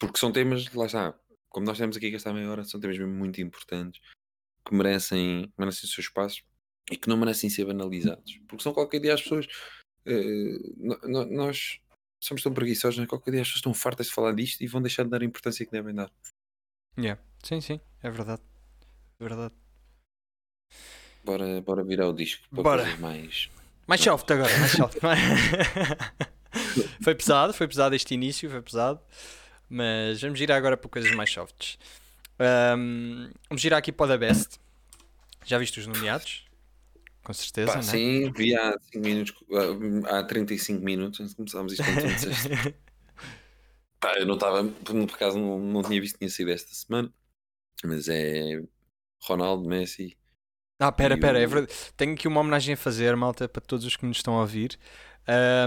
Porque são temas, lá está, como nós temos aqui que esta meia hora, são temas mesmo muito importantes que merecem, merecem o seu espaço e que não merecem ser banalizados. Porque são qualquer dia as pessoas. Uh, nós somos tão preguiçosos, né? qualquer dia as pessoas estão fartas de falar disto e vão deixar de dar a importância que devem dar. Yeah. Sim, sim, é verdade. É verdade. Bora, bora virar o disco para bora. mais. Mais soft agora, mais soft. foi pesado, foi pesado este início, foi pesado. Mas vamos girar agora para coisas mais softs. Um, vamos girar aqui para o The Best. Já viste os nomeados? Com certeza, Pá, né? Sim, vi há 5 minutos, há 35 minutos antes de começarmos isto Pá, eu não estava, por acaso não, não tinha visto que tinha sido esta semana, mas é Ronaldo, Messi, ah, pera, pera, é verdade. Tenho aqui uma homenagem a fazer, malta, para todos os que nos estão a ouvir.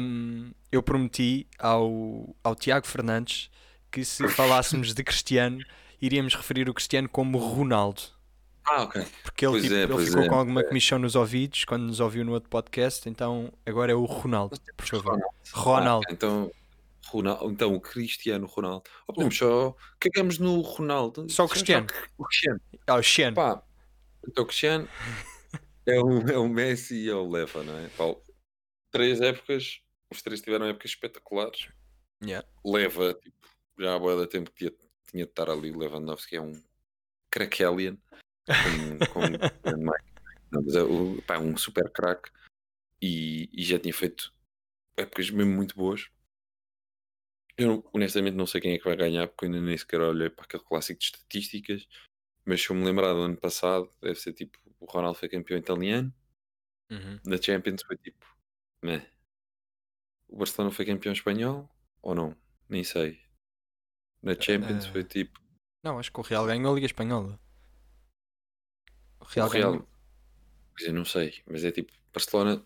Um, eu prometi ao, ao Tiago Fernandes que se falássemos de Cristiano, iríamos referir o Cristiano como Ronaldo. Ah, ok. Porque ele, tipo, é, ele ficou é, com alguma é. comissão nos ouvidos quando nos ouviu no outro podcast, então agora é o Ronaldo, por favor. Ronaldo. Ronaldo. Ah, então, Ronaldo, então o Cristiano Ronaldo. Ou podemos só cagamos no Ronaldo. Só o Cristiano. Só o Cristiano. Ah, o Cristiano. Pá, então, o Cristiano é o, é o Messi e é o Leva, não é? Paulo, três épocas, os três tiveram épocas espetaculares. Yeah. Leva, tipo, já há boa da tempo que tinha, tinha de estar ali. Lewandowski é um crackelian, com, com não, mas é o, pá, um super crack e, e já tinha feito épocas mesmo muito boas. Eu honestamente não sei quem é que vai ganhar, porque eu ainda nem sequer olhei para aquele clássico de estatísticas mas se eu me lembrar do ano passado, deve ser tipo: o Ronaldo foi campeão italiano, uhum. na Champions foi tipo, né? O Barcelona foi campeão espanhol ou não? Nem sei. Na Champions uh... foi tipo. Não, acho que o Real ganhou a Liga Espanhola. O Real, o Real... ganhou. Pois eu não sei, mas é tipo: Barcelona,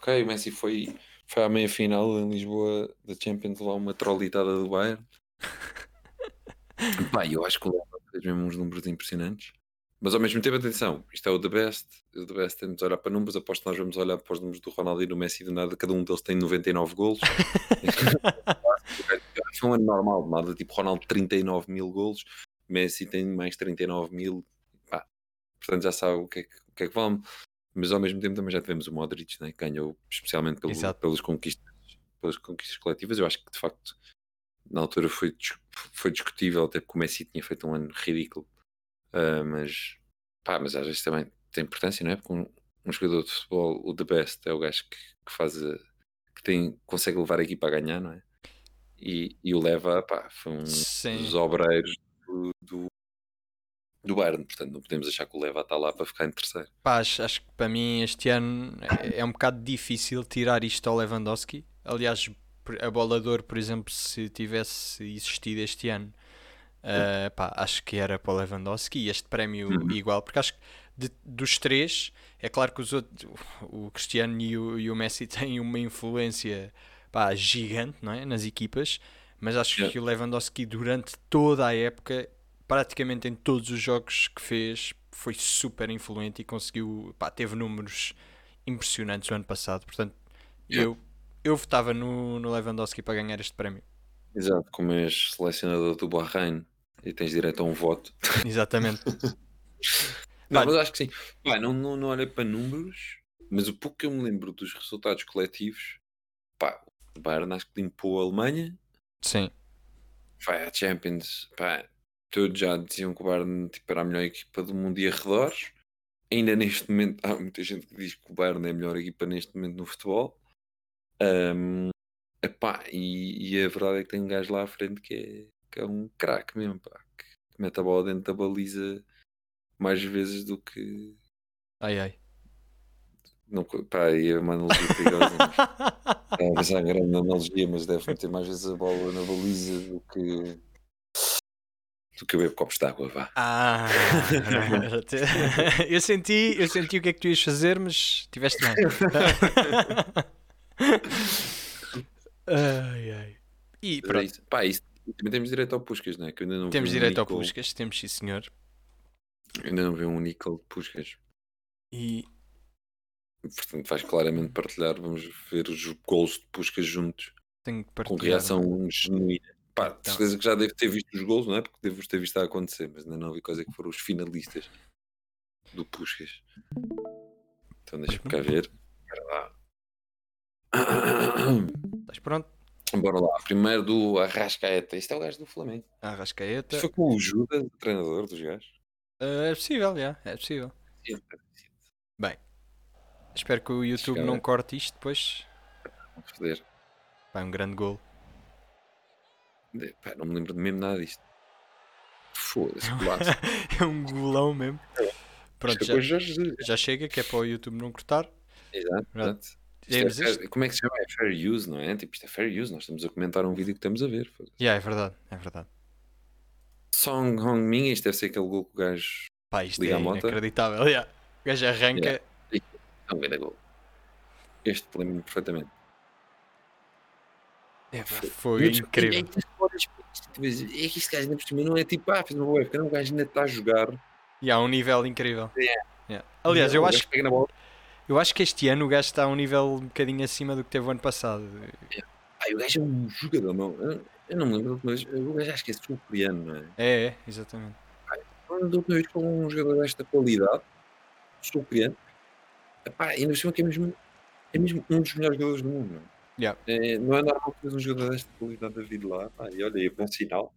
ok, o Messi foi, foi à meia final em Lisboa da Champions lá uma trolitada do Bayern. Pá, eu acho que o fez mesmo uns números impressionantes. Mas ao mesmo tempo, atenção, isto é o The Best. O The Best temos de olhar para números. Aposto que nós vamos olhar para os números do Ronaldo e do Messi do nada. Cada um deles tem 99 golos. é um ano normal, nada tipo Ronaldo 39 mil golos, Messi tem mais 39 mil. Pá, portanto, já sabe o que é que, o que, é que vale. Mas ao mesmo tempo também já tivemos o Modric, né, que ganhou especialmente pelo, pelas conquistas pelas conquistas coletivas. Eu acho que de facto na altura foi, foi discutível, até porque o Messi tinha feito um ano ridículo. Uh, mas, pá, mas às vezes também tem importância, não é? Porque um, um jogador de futebol, o the best, é o gajo que, que faz a, que tem, consegue levar a equipa a ganhar, não é? E, e o Leva, pá, foi um Sim. dos obreiros do, do, do Bayern, portanto não podemos achar que o Leva está lá para ficar em terceiro. Pá, acho, acho que para mim este ano é, é um bocado difícil tirar isto ao Lewandowski. Aliás, a bolador, por exemplo, se tivesse existido este ano, uh, pá, acho que era para o Lewandowski e este prémio uhum. igual, porque acho que de, dos três, é claro que os outros, o Cristiano e o, e o Messi têm uma influência pá, gigante não é? nas equipas, mas acho yeah. que o Lewandowski durante toda a época praticamente em todos os jogos que fez, foi super influente e conseguiu, pá, teve números impressionantes o ano passado. Portanto, yeah. eu, eu votava no, no Lewandowski para ganhar este prémio. Exato, como és selecionador do Bahrein e tens direito a um voto. Exatamente. não, mas acho que sim. Pá, não, não, não olhei para números, mas o pouco que eu me lembro dos resultados coletivos, pá, o Bayern acho que limpou a Alemanha. Sim. Vai à Champions, pá, todos já diziam que o Bayern tipo, era a melhor equipa do mundo e arredores. Ainda neste momento, há muita gente que diz que o Bayern é a melhor equipa neste momento no futebol. Um, epá, e, e, a verdade é que tem um gajo lá à frente que é, que é um craque mesmo, pá, que, que mete a bola dentro da baliza mais vezes do que. Ai ai. Não, pá, é uma analogia perigosa. Mas, é uma grande analogia, mas deve meter mais vezes a bola na baliza do que do que eu bebo copos de água, vá. Ah, eu senti, eu senti o que é que tu ias fazer, mas tiveste bem. ai, ai. E pronto. Isso, pá, isso, também temos direito ao Puscas, não é? Que ainda não temos direito um ao Puscas, temos sim, senhor. ainda não vi um Nickel de Puscas. E. Portanto, vais claramente partilhar. Vamos ver os gols de Puscas juntos. Tenho que partilhar. Com reação genuína. Pá, de então. certeza que já deve ter visto os gols, não é? Porque devo ter visto a acontecer, mas ainda não vi coisa que foram os finalistas do Puscas. Então deixa-me cá ver. Espera lá. Estás pronto? Bora lá. Primeiro do Arrascaeta. Este é o gajo do Flamengo. Arrascaeta. Isto foi com o Judas, o treinador dos gajos? Uh, é possível, já. É possível. Sim, é Bem, espero que o YouTube não corte isto depois. Vamos foder. Vai um grande gol. Não me lembro de mesmo nada disto. Foda-se, é um golão mesmo. É. Pronto, já, já, já, chega, que é para o YouTube não cortar. Exato, É fair, como é que se chama? É fair use, não é? Tipo, isto é fair use. Nós estamos a comentar um vídeo que estamos a ver. Yeah, é verdade, é verdade. Song Hong Ming, isto deve ser aquele gol que o gajo Pá, isto liga é a moto. inacreditável. Yeah. O gajo arranca. Yeah. É um grande gol. Este lembro-me perfeitamente. É, foi incrível. É, é que este gajo ainda por cima não é tipo, ah, fez uma boa época, não, o gajo ainda está a jogar. E há um nível incrível. Yeah. Aliás, eu acho, eu acho que este ano o gajo está a um nível um bocadinho acima do que teve o ano passado. Ah, o gajo é um jogador, não. Eu não me lembro, mas o gajo acho que é sul-coreano, não é? É, é, exatamente. Ah, quando última vez com um jogador desta qualidade, sul-coreano, ainda por que é mesmo, é mesmo um dos melhores jogadores do mundo, não é? Yeah. É, não é normal que um jogador desta qualidade da vida lá. Ah, e olha, é bom sinal.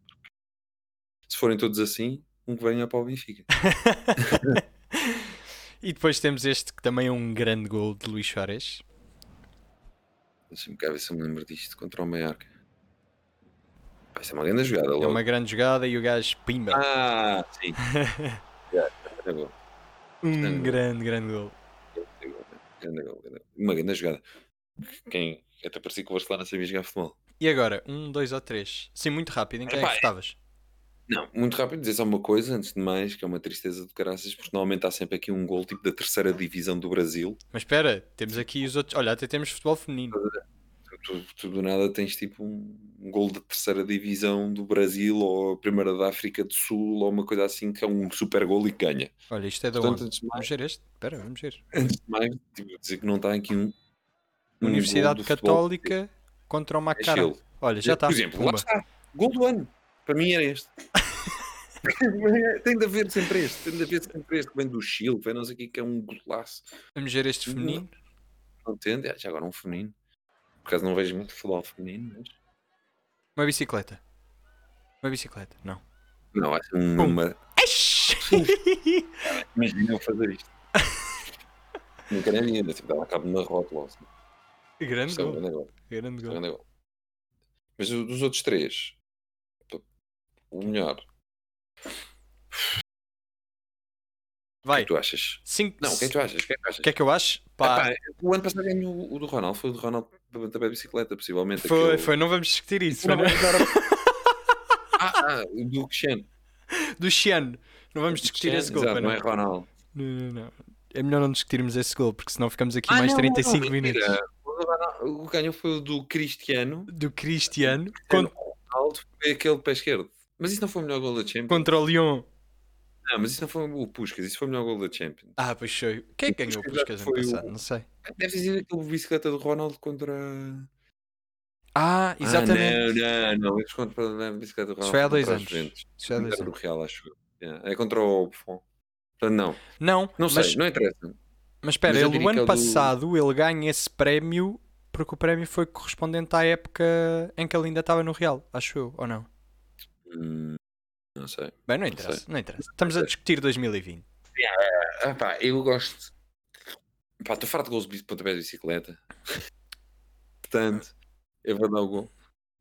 Se forem todos assim, um que venha para o Benfica. e depois temos este que também é um grande gol de Luís Soares. Deixa-me cá ver se eu me lembro disto contra o Mallorca. Vai ser uma grande jogada. Logo. É uma grande jogada e o gajo pimba. Ah, sim. yeah, um grande, grande gol. Grande gol. Uma grande jogada. Quem, até parecia que o Barcelona sabia jogar futebol. E agora, um, dois ou três? Sim, muito rápido. Em quem é que estavas? Não, muito rápido, dizer só uma coisa, antes de mais, que é uma tristeza de caraças, porque normalmente há sempre aqui um gol tipo da terceira divisão do Brasil. Mas espera, temos aqui os outros. Olha, até temos futebol feminino. Tu, tu do nada tens tipo um, um gol da terceira divisão do Brasil ou a primeira da África do Sul ou uma coisa assim que é um super gol e ganha. Olha, isto é da Portanto, onde? Vamos ver este? Espera, vamos ver. Antes de mais, tipo, dizer que não está aqui um, Universidade Católica contra o Macara. Olha, já está. Por exemplo, lá está. Gol do ano. Para mim era este. tem de haver sempre este. Tem de haver sempre este que vem do Chile, vem não sei o que, que é um golaço. Vamos ver este feminino. Não entende? Já agora um feminino. Por acaso não vejo muito futebol feminino, mas. Uma bicicleta. Uma bicicleta, não. Não, acho um Pum. número. Imagina eu fazer isto. Nunca na vida, tipo, dava cabo na rótula. Assim. grande é gol. grande gol, Grande é gol. Mas dos outros três, o melhor. O que é Vai. que tu achas? Cinco... Não, o que é tu achas? O que é tu achas? O que é que eu acho? Pá, Epá, o ano passado ganhou o do Ronaldo, foi o do Ronaldo também bicicleta, possivelmente. foi, aquele- foi, não vamos discutir isso. Não, não? ah, ah, o do Cristiano. Do Chiano. Não vamos discutir esse gol. Exato, não é Ronaldo. Não, não, não. É melhor não discutirmos esse gol, porque senão ficamos aqui Ah, mais não, 35 não, minutos. O O que ganhou foi o do Cristiano. Do Cristiano Cristiano Ronaldo foi aquele pé esquerdo. Mas isso não foi o melhor gol da Champions. contra o Lyon. Não, mas isso não foi o Puskas, isso foi o melhor gol da Champions. Ah, pois foi. Quem é que ganhou o Puskas ano foi o- passado? Não sei. Deve ser aquele bicicleta do Ronaldo contra. Ah, exatamente. Ah, não, não, eles contra a bicicleta do Isso Ronaldo. foi há dois os anos. Isso foi há dois anos. Real, acho. Yeah, É contra o Buffon. Portanto, não. Não, Não sei, mas, não interessa. mas espera, mas ele, o ano é o do- passado ele ganha esse prémio porque o prémio foi correspondente à época em que ele ainda estava no Real, acho eu, ou não? Hum, não sei. Bem, não Não interessa, sei. não interessa. Estamos a discutir 2020. Ah, pá, eu gosto. Pá, estou farto de gols de pontapé de bicicleta. Portanto, eu vou dar o gol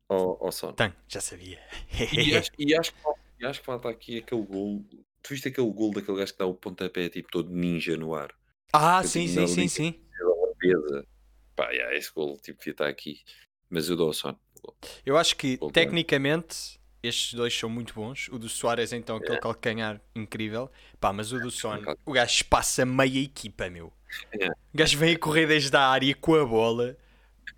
ao, ao Son. Então, já sabia. E acho, e, acho que, falta- e acho que falta aqui aquele gol. Tu viste aquele gol daquele gajo que dá o pontapé tipo todo ninja no ar? ah, Eu sim, sim, não, sim, sim. Beleza. Pá, yeah, esse gol tipo, devia estar aqui. Mas eu dou ao Son. Eu acho que tecnicamente estes dois são muito bons. O do Soares, então, aquele calcanhar incrível. Pá, mas o do Son, o gajo passa meia equipa, meu. Yeah. O gajo vem a correr desde a área com a bola.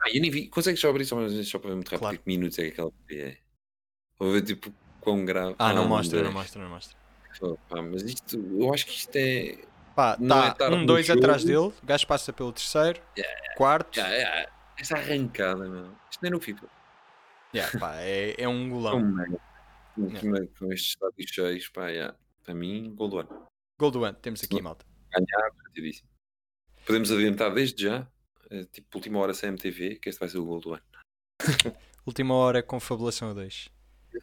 Ah, eu nem vi. Consegues só abrir só, só para ver muito rápido Claro. que minutos é que aquela é? Vou ver tipo quão grave. Ah, não mostra, dez. não mostra, não mostra. Pá, mas isto, eu acho que isto é. Pá, é tá tarde um, dois jogo. atrás dele. O gajo passa pelo terceiro, quarto. Yeah, yeah, essa arrancada, meu. Isto nem no FIFA. Yeah, pá, é, é um golão. Como é? Com- Com estes estádios cheios, pá, yeah. para mim, gol do ano. Gol do ano, temos aqui, malta. Garantidíssimo. Podemos adiantar desde já, eh, tipo, última hora CMTV, que este vai ser o gol do ano. Última hora com fabulação a 2.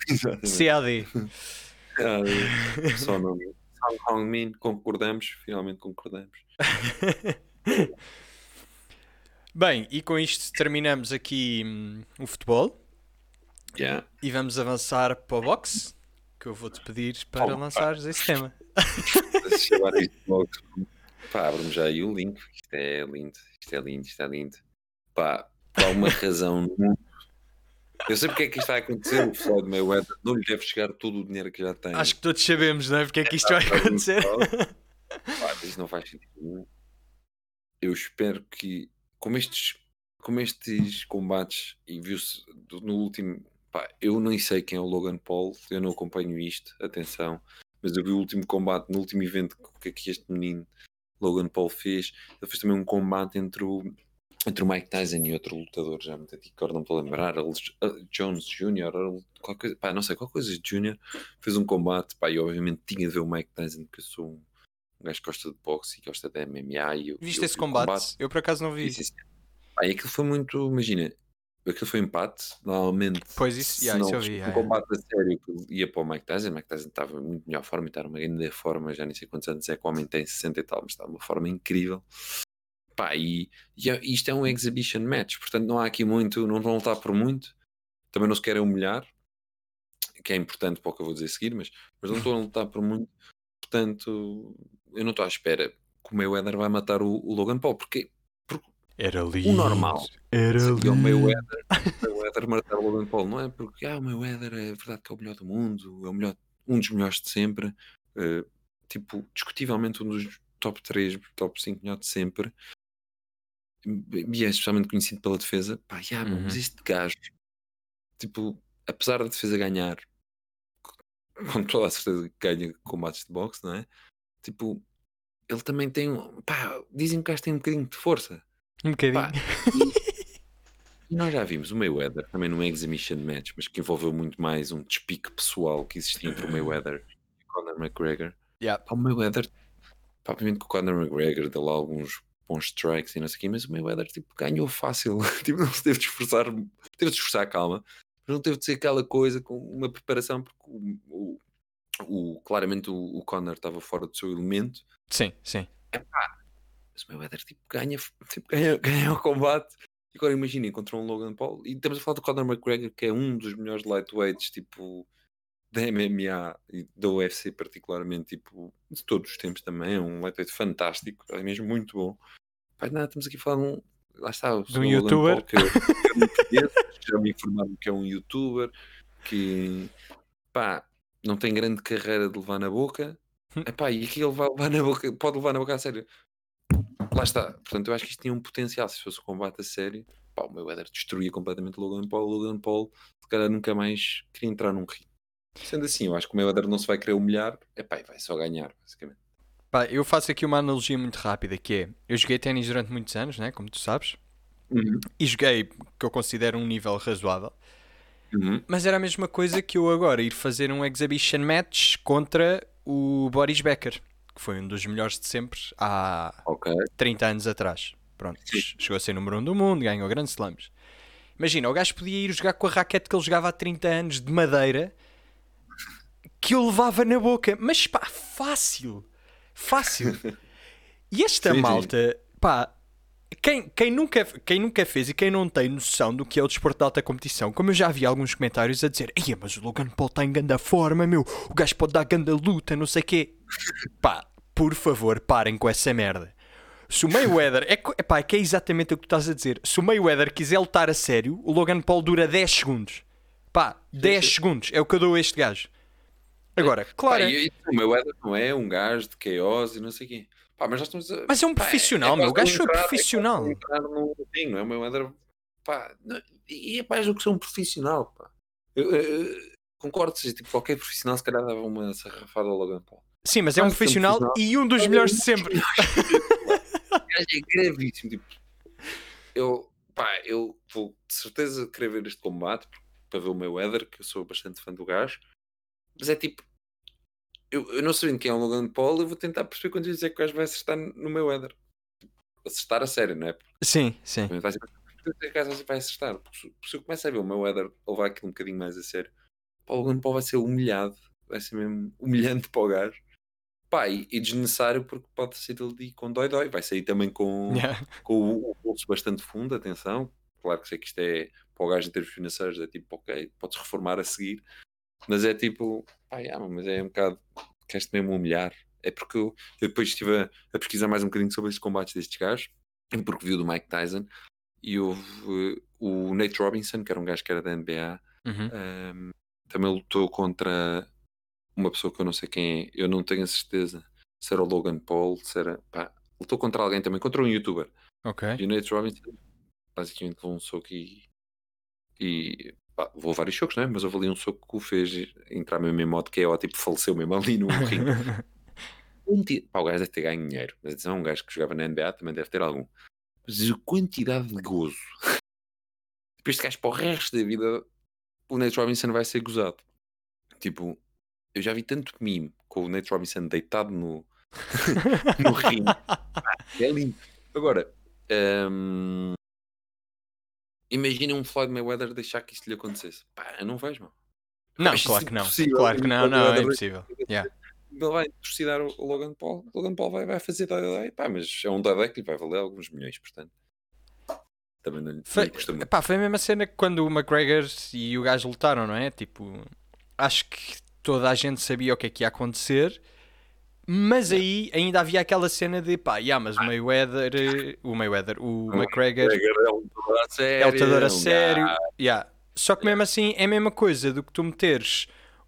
Exatamente. CAD. Ah, Só não. Song Hong Min, concordamos, finalmente concordamos. Bem, e com isto terminamos aqui hum, o futebol. Yeah. E vamos avançar para o boxe, que eu vou-te pedir para Opa. lançares esse tema. Pá, abre-me já aí o link. Isto é lindo, isto é lindo, isto é lindo. Pá, por alguma razão. Eu sei porque é que isto vai acontecer. O Floyd Mayweather não lhe deve chegar todo o dinheiro que já tem. Acho que todos sabemos, não é? Porque é que isto vai acontecer. Pá, isto não faz sentido nenhum. Eu espero que, como estes, como estes combates, e viu-se no último. Pá, eu nem sei quem é o Logan Paul, eu não acompanho isto, atenção, mas eu vi o último combate, no último evento que, que este menino Logan Paul fez. Ele fez também um combate entre o, entre o Mike Tyson e outro lutador, já me agora não estou a lembrar, uh, Jones Jr., coisa, pá, não sei, qualquer coisa Jr. fez um combate, pá, e obviamente tinha de ver o Mike Tyson, porque eu sou um, um gajo que gosta de boxe e gosta de MMA. E eu, Viste eu esse o combate? Eu por acaso não vi. Sim, sim. Pá, e aquilo foi muito, imagina, aquilo foi empate, normalmente. Pois, isso- yeah, isso não eu vi, yeah, um combate a sério que ia para o Mike Tyson, o Mike Tyson estava muito melhor forma, estava numa grande forma, já nem sei quantos anos é que o homem tem, 60 e tal, mas está numa forma incrível. Pá, e, e é- isto é um exhibition match, portanto não há aqui muito, não vão lutar por muito, também não se querem humilhar, que é importante para o que eu vou dizer a seguir, mas, mas não estão a lutar por muito, portanto eu não estou à espera que o Mayweather vai matar o, o Logan Paul, porque Era lindo. normal Era seria o lindo. Mayweather, o Mayweather matar o Logan Paul, não é porque ah, o Mayweather é verdade que é o melhor do mundo, é o melhor, um dos melhores de sempre, eh, tipo, discutivelmente um dos top 3, top 5 melhores de sempre, e é especialmente conhecido pela defesa. Pá, yeah, meu, mas Uhum. este gajo, tipo, apesar da defesa ganhar, com toda a certeza que ganha combates de boxe, não é? Tipo, ele também tem, pá, dizem que o gajo tem um bocadinho de força. Um bocadinho. Pá, E nós já vimos o Mayweather também num exhibition match, mas que envolveu muito mais um despique pessoal que existia entre o Mayweather e o Conor McGregor. Yeah. Pá, o Mayweather, pá, obviamente que o Conor McGregor deu lá alguns bons strikes e não sei o quê, mas o Mayweather tipo, ganhou fácil. tipo, não se teve de esforçar, teve de esforçar, calma, mas não teve de ser aquela coisa com uma preparação, porque o, o, o claramente o, o Conor estava fora do seu elemento. Sim, sim. Mas o Mayweather tipo, ganha, tipo, ganha, ganha o combate. E agora imaginem contra um Logan Paul. E estamos a falar do Conor McGregor, que é um dos melhores lightweights, tipo, da MMA e da UFC particularmente, tipo, de todos os tempos também. É um lightweight fantástico, é mesmo muito bom. Pai, nada, estamos aqui a falar de um. Lá está, o De um youtuber. Paul, que eu, já me informaram que é um youtuber, que pá, não tem grande carreira de levar na boca. Hum. Epá, e aqui ele vai levar na boca, pode levar na boca a sério. Lá está. Portanto, eu acho que isto tinha um potencial. Se fosse um combate a sério, pá, o Mayweather destruía completamente o Logan Paul. O Logan Paul, se calhar, nunca mais queria entrar num ringue. Sendo assim, eu acho que o Mayweather não se vai querer humilhar. Epá, e vai só ganhar, basicamente. Pá, eu faço aqui uma analogia muito rápida, que é, eu joguei ténis durante muitos anos, né, como tu sabes, Uhum. e joguei que eu considero um nível razoável, Uhum. mas era a mesma coisa que eu agora ir fazer um exhibition match contra o Boris Becker, que foi um dos melhores de sempre há Ok. 30 anos atrás. Pronto, Sim. chegou a ser número 1 um do mundo, ganhou grandes slams. Imagina, o gajo podia ir jogar com a raquete que ele jogava há 30 anos de madeira que eu levava na boca, mas pá, fácil, fácil. E esta Sim, sim. malta, pá, quem, quem, nunca, quem nunca fez e quem não tem noção do que é o desporto de alta competição, como eu já vi alguns comentários a dizer, Ei, mas o Logan Paul está em grande forma, meu, o gajo pode dar grande luta, não sei o quê. Pá, por favor, parem com essa merda. Se o Mayweather, é, epá, é que é exatamente o que tu estás a dizer. Se o Mayweather quiser lutar a sério, o Logan Paul dura 10 segundos. Pá, 10 sim. segundos é o que eu dou a este gajo. Agora, claro, Pá, e, e o Mayweather não é um gajo de chaos e não sei o quê. Pá, mas nós estamos a... mas é um Pá, profissional, é meu. O gajo é profissional. é? O Mayweather, pá, não- e é mais do que ser um profissional, pá. Eu, eu- eu concordo, seja, tipo, qualquer profissional se calhar dava uma sarrafada ao Logan Paul. Sim, mas é um é um profissional e um dos melhores de sempre. O gajo é gravíssimo, tipo, eu, pá, eu vou de certeza querer ver este combate para ver o Mayweather, que eu sou bastante fã do gajo, mas é tipo, eu, eu não sabendo quem é o Logan Paul, eu vou tentar perceber quantas vezes é que o gajo vai acertar no Mayweather. Acertar a sério, não é? Sim, sim. Vai ser, gajo vai acertar. Porque se, se eu começar a ver o Mayweather levar aquilo um bocadinho mais a sério, o Logan Paul vai ser humilhado, vai ser mesmo humilhante para o gajo. Pá, e, e desnecessário porque pode ser ali com dói-dói. Vai sair também com, Yeah. com o, o bolso bastante fundo, atenção. Claro que sei que isto é para o gajo em termos financeiros, é tipo, ok, podes reformar a seguir, mas é tipo, pá, yeah, mas é um bocado, queres mesmo humilhar. É porque eu, eu depois estive a, a pesquisar mais um bocadinho sobre estes combates destes gajos, porque vi o do Mike Tyson, e houve eh, o Nate Robinson, que era um gajo que era da NBA, Uhum. Ahm, também lutou contra uma pessoa que eu não sei quem é, eu não tenho a certeza se era o Logan Paul, se era. Pá, lutou contra alguém também, contra um youtuber. Ok. E o Nate Robinson basicamente levou um soco e. e pá, levou vários socos, não é? Mas houve ali um soco que o fez entrar mesmo em modo que é ó, tipo, faleceu mesmo ali no ringue. Quanti- Pá, o gajo deve ter ganho dinheiro, mas atenção, um gajo que jogava na NBA também deve ter algum. Mas a quantidade de gozo. Tipo, este gajo para o resto da vida, o Nate Robinson vai ser gozado. Tipo, eu já vi tanto meme com o Nate Robinson deitado no, no ringue. É lindo. Agora, hum, imagina um Floyd Mayweather deixar que isto lhe acontecesse. Pá, não vejo, mano. Não, Acho claro que não. Claro que não, não, é impossível. Yeah. Ele vai torcidar o Logan Paul. O Logan Paul vai, vai fazer dói pá, mas é um dói que lhe vai valer alguns milhões, portanto. Também não, lhe- não Foi, lhe muito. pá, foi a mesma cena que quando o McGregor e o gajo lutaram, não é? Tipo, acho que toda a gente sabia o que é que ia acontecer, mas aí ainda havia aquela cena de pá, yeah, mas o Mayweather, eh, o Mayweher, o McGregor É um lutador a sério. é lutador a sério. Yeah. Só que mesmo assim é a mesma coisa do que tu meteres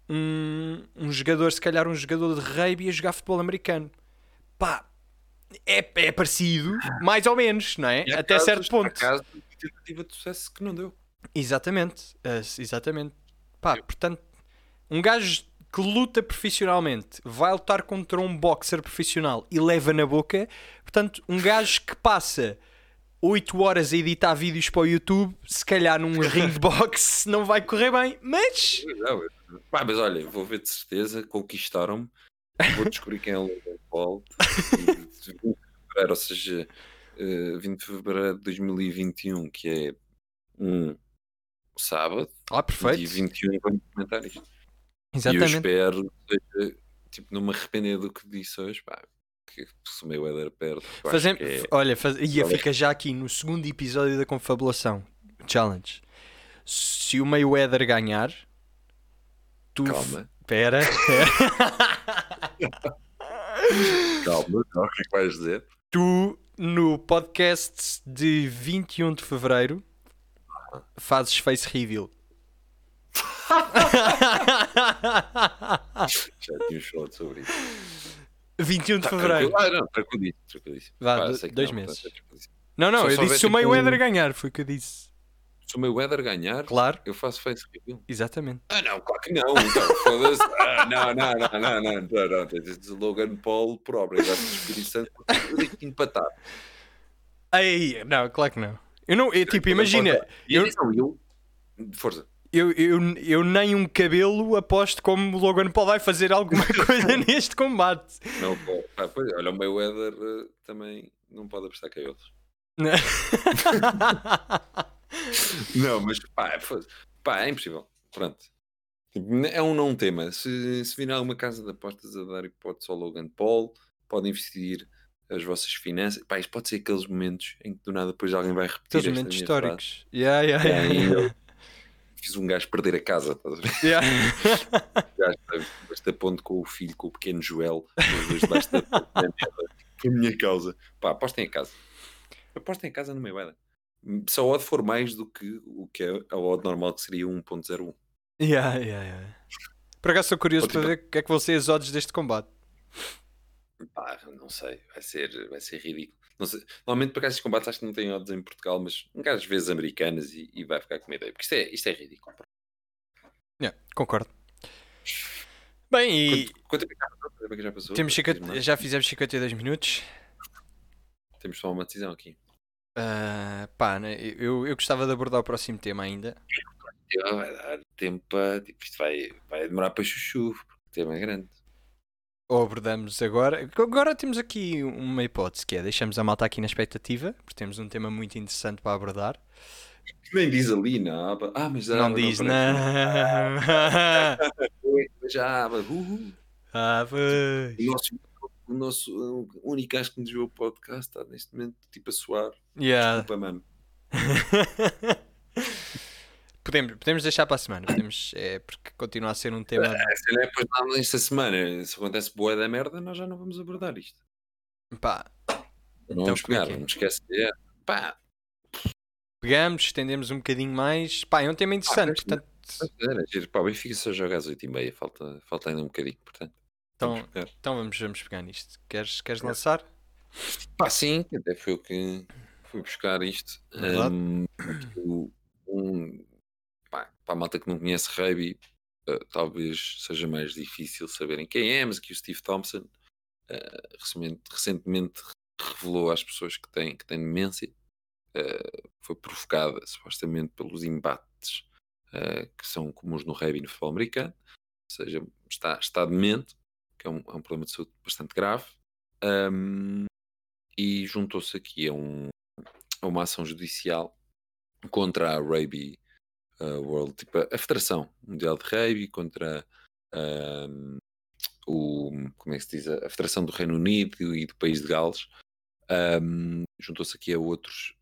um, um jogador, se calhar um jogador de rugby a jogar futebol americano. Pá, é, é parecido, mais ou menos, não é? E Até casos- certo ponto. De tentativa de sucesso que não deu. Exatamente, eh, exatamente. Pá, portanto, um gajo que luta profissionalmente vai lutar contra um boxer profissional e leva na boca. Portanto, um gajo que passa 8 horas a editar vídeos para o YouTube, se calhar num ringue de boxe não vai correr bem, mas Pá, mas olha, vou ver de certeza, conquistaram-me. Vou descobrir quem é o Logan Paul. e ou seja, eh, 20 de fevereiro de 2021, que é um sábado, Ah, dia perfeito. 21 vamos comentar isto. E eu Exatamente. espero, que seja, tipo, não me arrepender do que disse hoje, pá, que se o Mayweather perde, acho Fazem... é... Olha, faz... ia fica já aqui no segundo episódio da Confabulação Challenge. Se o Mayweather ganhar, tu. Calma, Pera, calma, o que é que vais dizer? tu no podcast de 21 de fevereiro fazes face reveal. Já tínhamos falado sobre isso. 21 de Tá, fevereiro. tranquilo. Ah, não, tranquilíssimo, tranquilíssimo. Vá, Pá, do- sei que dois não, meses. Não, não, Só eu se disse se o tipo, Mayweather ganhar, foi o que eu disse. Se o Mayweather ganhar, Claro, eu faço face reveal. exatamente. Ah, não, claro que não. Então, foda-se. Ah, não, não, não, não, não, não, não. Tens Logan Paul por obra. Agora Espírito Santo, digo que empatar. Aí, não, claro que não. Eu não, eu, tipo, imagina, E eu- atenção, eu. Força. Eu, eu, eu nem um cabelo aposto como o Logan Paul vai fazer alguma coisa neste combate. Não, pá, pois, olha, o Mayweather eh, também não pode apostar cabelos. Não, mas pá, é pá, é impossível. Pronto. Tipo, É um não tema. Se, se vir alguma casa de apostas a dar hipótese ao Logan Paul, podem investir as vossas finanças. Pá, isto pode ser aqueles momentos em que do nada depois alguém vai repetir Aqueles momentos minha frase. históricos. Yeah, yeah, É, yeah, yeah. Eu fiz um gajo perder a casa, estás a ver? Yeah. O gajo basta ponto com o filho, com o pequeno Joel, merda, por minha causa. Pá, apostem a casa. Apostem a casa no Mayweather. Se a odd for mais do que o que é a odd normal, que seria 1.01. Yeah, yeah, yeah. Por acaso estou curioso Pode para ver o que é que vão ser as odds deste combate. Pá, não sei, vai ser, vai ser ridículo. Não sei. Normalmente, para estes combates, acho que não tem odds em Portugal, mas vê as americanas e, e vai ficar com uma ideia. Porque isto é, isto é ridículo. Yeah, concordo. Bem, e Quanto, quanto é já passou? É já passou? temos Diz-me 50 lá. já fizemos 52 minutos. Temos só uma decisão aqui. Ah, pá, né, eu, eu gostava de abordar o próximo tema ainda. Vai dar tempo para. Tipo, isto vai, vai demorar para chuchu, porque o tema é grande. Ou abordamos agora. Agora temos aqui uma hipótese que é deixamos a malta aqui na expectativa, porque temos um tema muito interessante para abordar. Nem diz ali na aba. Ah, mas não aba diz não. Oi, Mas a aba. Uh, ah, o nosso, o nosso uh, único gajo que nos viu o podcast está neste momento tipo a suar. Yeah. Desculpa, mano. podemos, podemos deixar para a semana, podemos, é, porque continua a ser um tema. Se não é depois nada nesta semana, se acontece boa da merda, nós já não vamos abordar isto. Pá, Não Então, vamos é pegar, é? não esquece. É, pá, pegamos, estendemos um bocadinho mais. Pá, é um tema interessante, portanto. era giro. Pá, o Benfica só joga às 8h30, falta, falta ainda um bocadinho, portanto. Então, vamos pegar. então vamos, vamos pegar nisto. Queres, queres lançar? Pá, sim, até foi o que fui buscar isto. Um, um, para a malta que não conhece rugby, eh, talvez seja mais difícil saberem quem é, mas aqui o Steve Thompson eh, recentemente, recentemente revelou às pessoas que têm, que têm demência. eh, foi provocada supostamente pelos embates que são comuns no rugby e no futebol americano. Ou seja, está, está demente, que é um, é um problema de saúde bastante grave. Um, e juntou-se aqui a, um- a uma ação judicial contra a Rugby uh, World, tipo a, a Federação Mundial de Rugby, contra o, como é que se diz, a Federação do Reino Unido e do País de Gales. Um, juntou-se aqui a outros.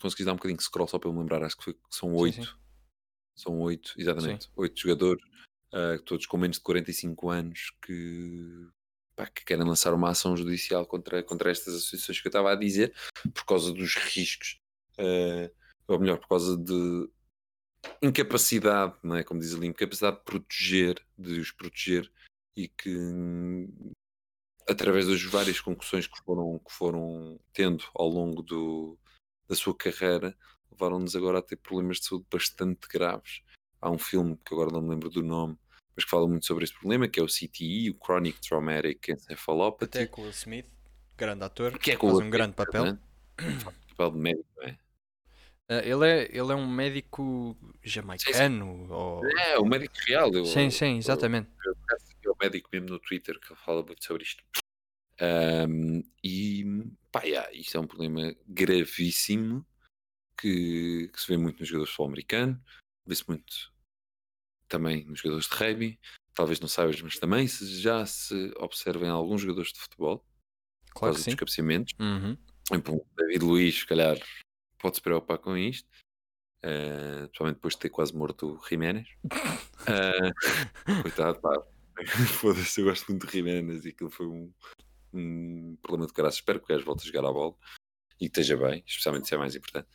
Consegui dar um bocadinho de scroll só para eu me lembrar, acho que, foi, que são oito. São oito, exatamente. Oito jogadores, uh, todos com menos de 45 anos, que, pá, que querem lançar uma ação judicial contra, contra estas associações que eu estava a dizer, por causa dos riscos, uh, ou melhor, por causa de incapacidade, não é? como diz ali, incapacidade de proteger, de os proteger, e que através das várias concussões que foram, que foram tendo ao longo do, da sua carreira, levaram-nos agora a ter problemas de saúde bastante graves. Há um filme que agora não me lembro do nome, mas que fala muito sobre este problema, que é o CTE, o Chronic Traumatic Encephalopathy, Até com o Smith, grande ator, que é com faz um grande papel. né? Papel de médico, não é? Ah, ele, é, ele é um médico jamaicano. Ou... É, o médico real. Eu, Sim, sim, exatamente. eu, eu, eu, o médico mesmo no Twitter que fala muito sobre isto. Um, e pá, yeah, isto é um problema gravíssimo que, que se vê muito nos jogadores de futebol americano, vê-se muito também nos jogadores de rugby. Talvez não saibas, mas também se já se observem alguns jogadores de futebol por Claro causa que dos sim. cabeceamentos. Uhum. Por David Luiz, se calhar, pode se preocupar com isto, eh, principalmente depois de ter quase morto o Jiménez. Eh, coitado, pá. Foda-se, eu gosto muito de Jiménez e aquilo foi um, um problema de graça. Espero que o gajo volte a jogar à bola e que esteja bem, especialmente se é mais importante.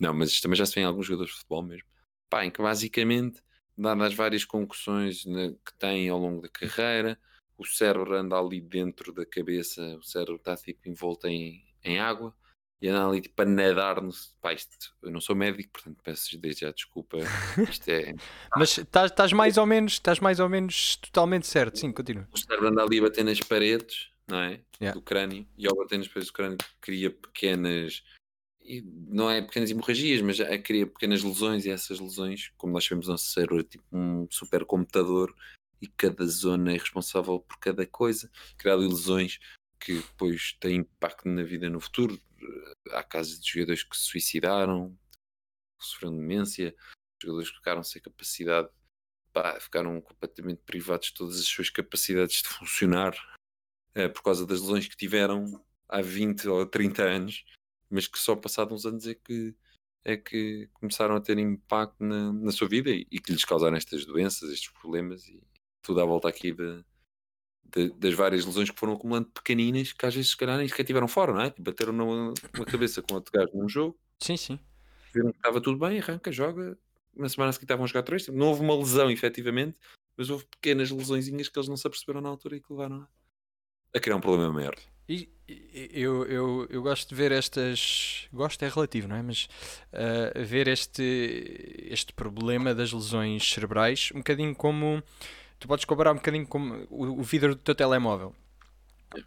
Não, mas isto também já se vê em alguns jogadores de futebol mesmo. Pá, em que basicamente, dadas as várias concussões que têm ao longo da carreira, o cérebro anda ali dentro da cabeça, o cérebro está tipo envolto em, em água e anda ali tipo a nadar no. Pá, isto, eu não sou médico, portanto peço desde já desculpa. Isto é. Mas estás mais ou menos, estás mais ou menos totalmente certo. Sim, continua. O cérebro anda ali a bater nas paredes, não é? Yeah. Do crânio, e ao bater nas paredes do crânio cria pequenas. e Não é pequenas hemorragias, mas é, cria pequenas lesões, e essas lesões, como nós sabemos, o nosso cérebro é tipo um supercomputador e cada zona é responsável por cada coisa, criar lesões que depois têm impacto na vida no futuro. Há casos de jogadores que se suicidaram, que sofreram demência, jogadores que ficaram sem capacidade, pá, ficaram completamente privados de todas as suas capacidades de funcionar eh, por causa das lesões que tiveram há 20 ou 30 anos, mas que só passados uns anos é que, é que começaram a ter impacto na, na sua vida e, e que lhes causaram estas doenças, estes problemas e tudo à volta aqui de, de- das várias lesões que foram acumulando pequeninas que às vezes se calhar nem sequer tiveram fora, não é? Tipo, bateram numa, numa cabeça com outro gajo num jogo, Sim, sim. viram que estava tudo bem, arranca, joga. Na semana seguinte estavam a jogar três. Não houve uma lesão, efetivamente, mas houve pequenas lesõezinhas que eles não se aperceberam na altura e que levaram a- criar um problema maior. E, eu, eu, eu gosto de ver estas. Gosto é relativo, não é? Mas ah, ver este, este problema das lesões cerebrais um bocadinho como. Tu podes comparar um bocadinho como o, o vidro do teu telemóvel.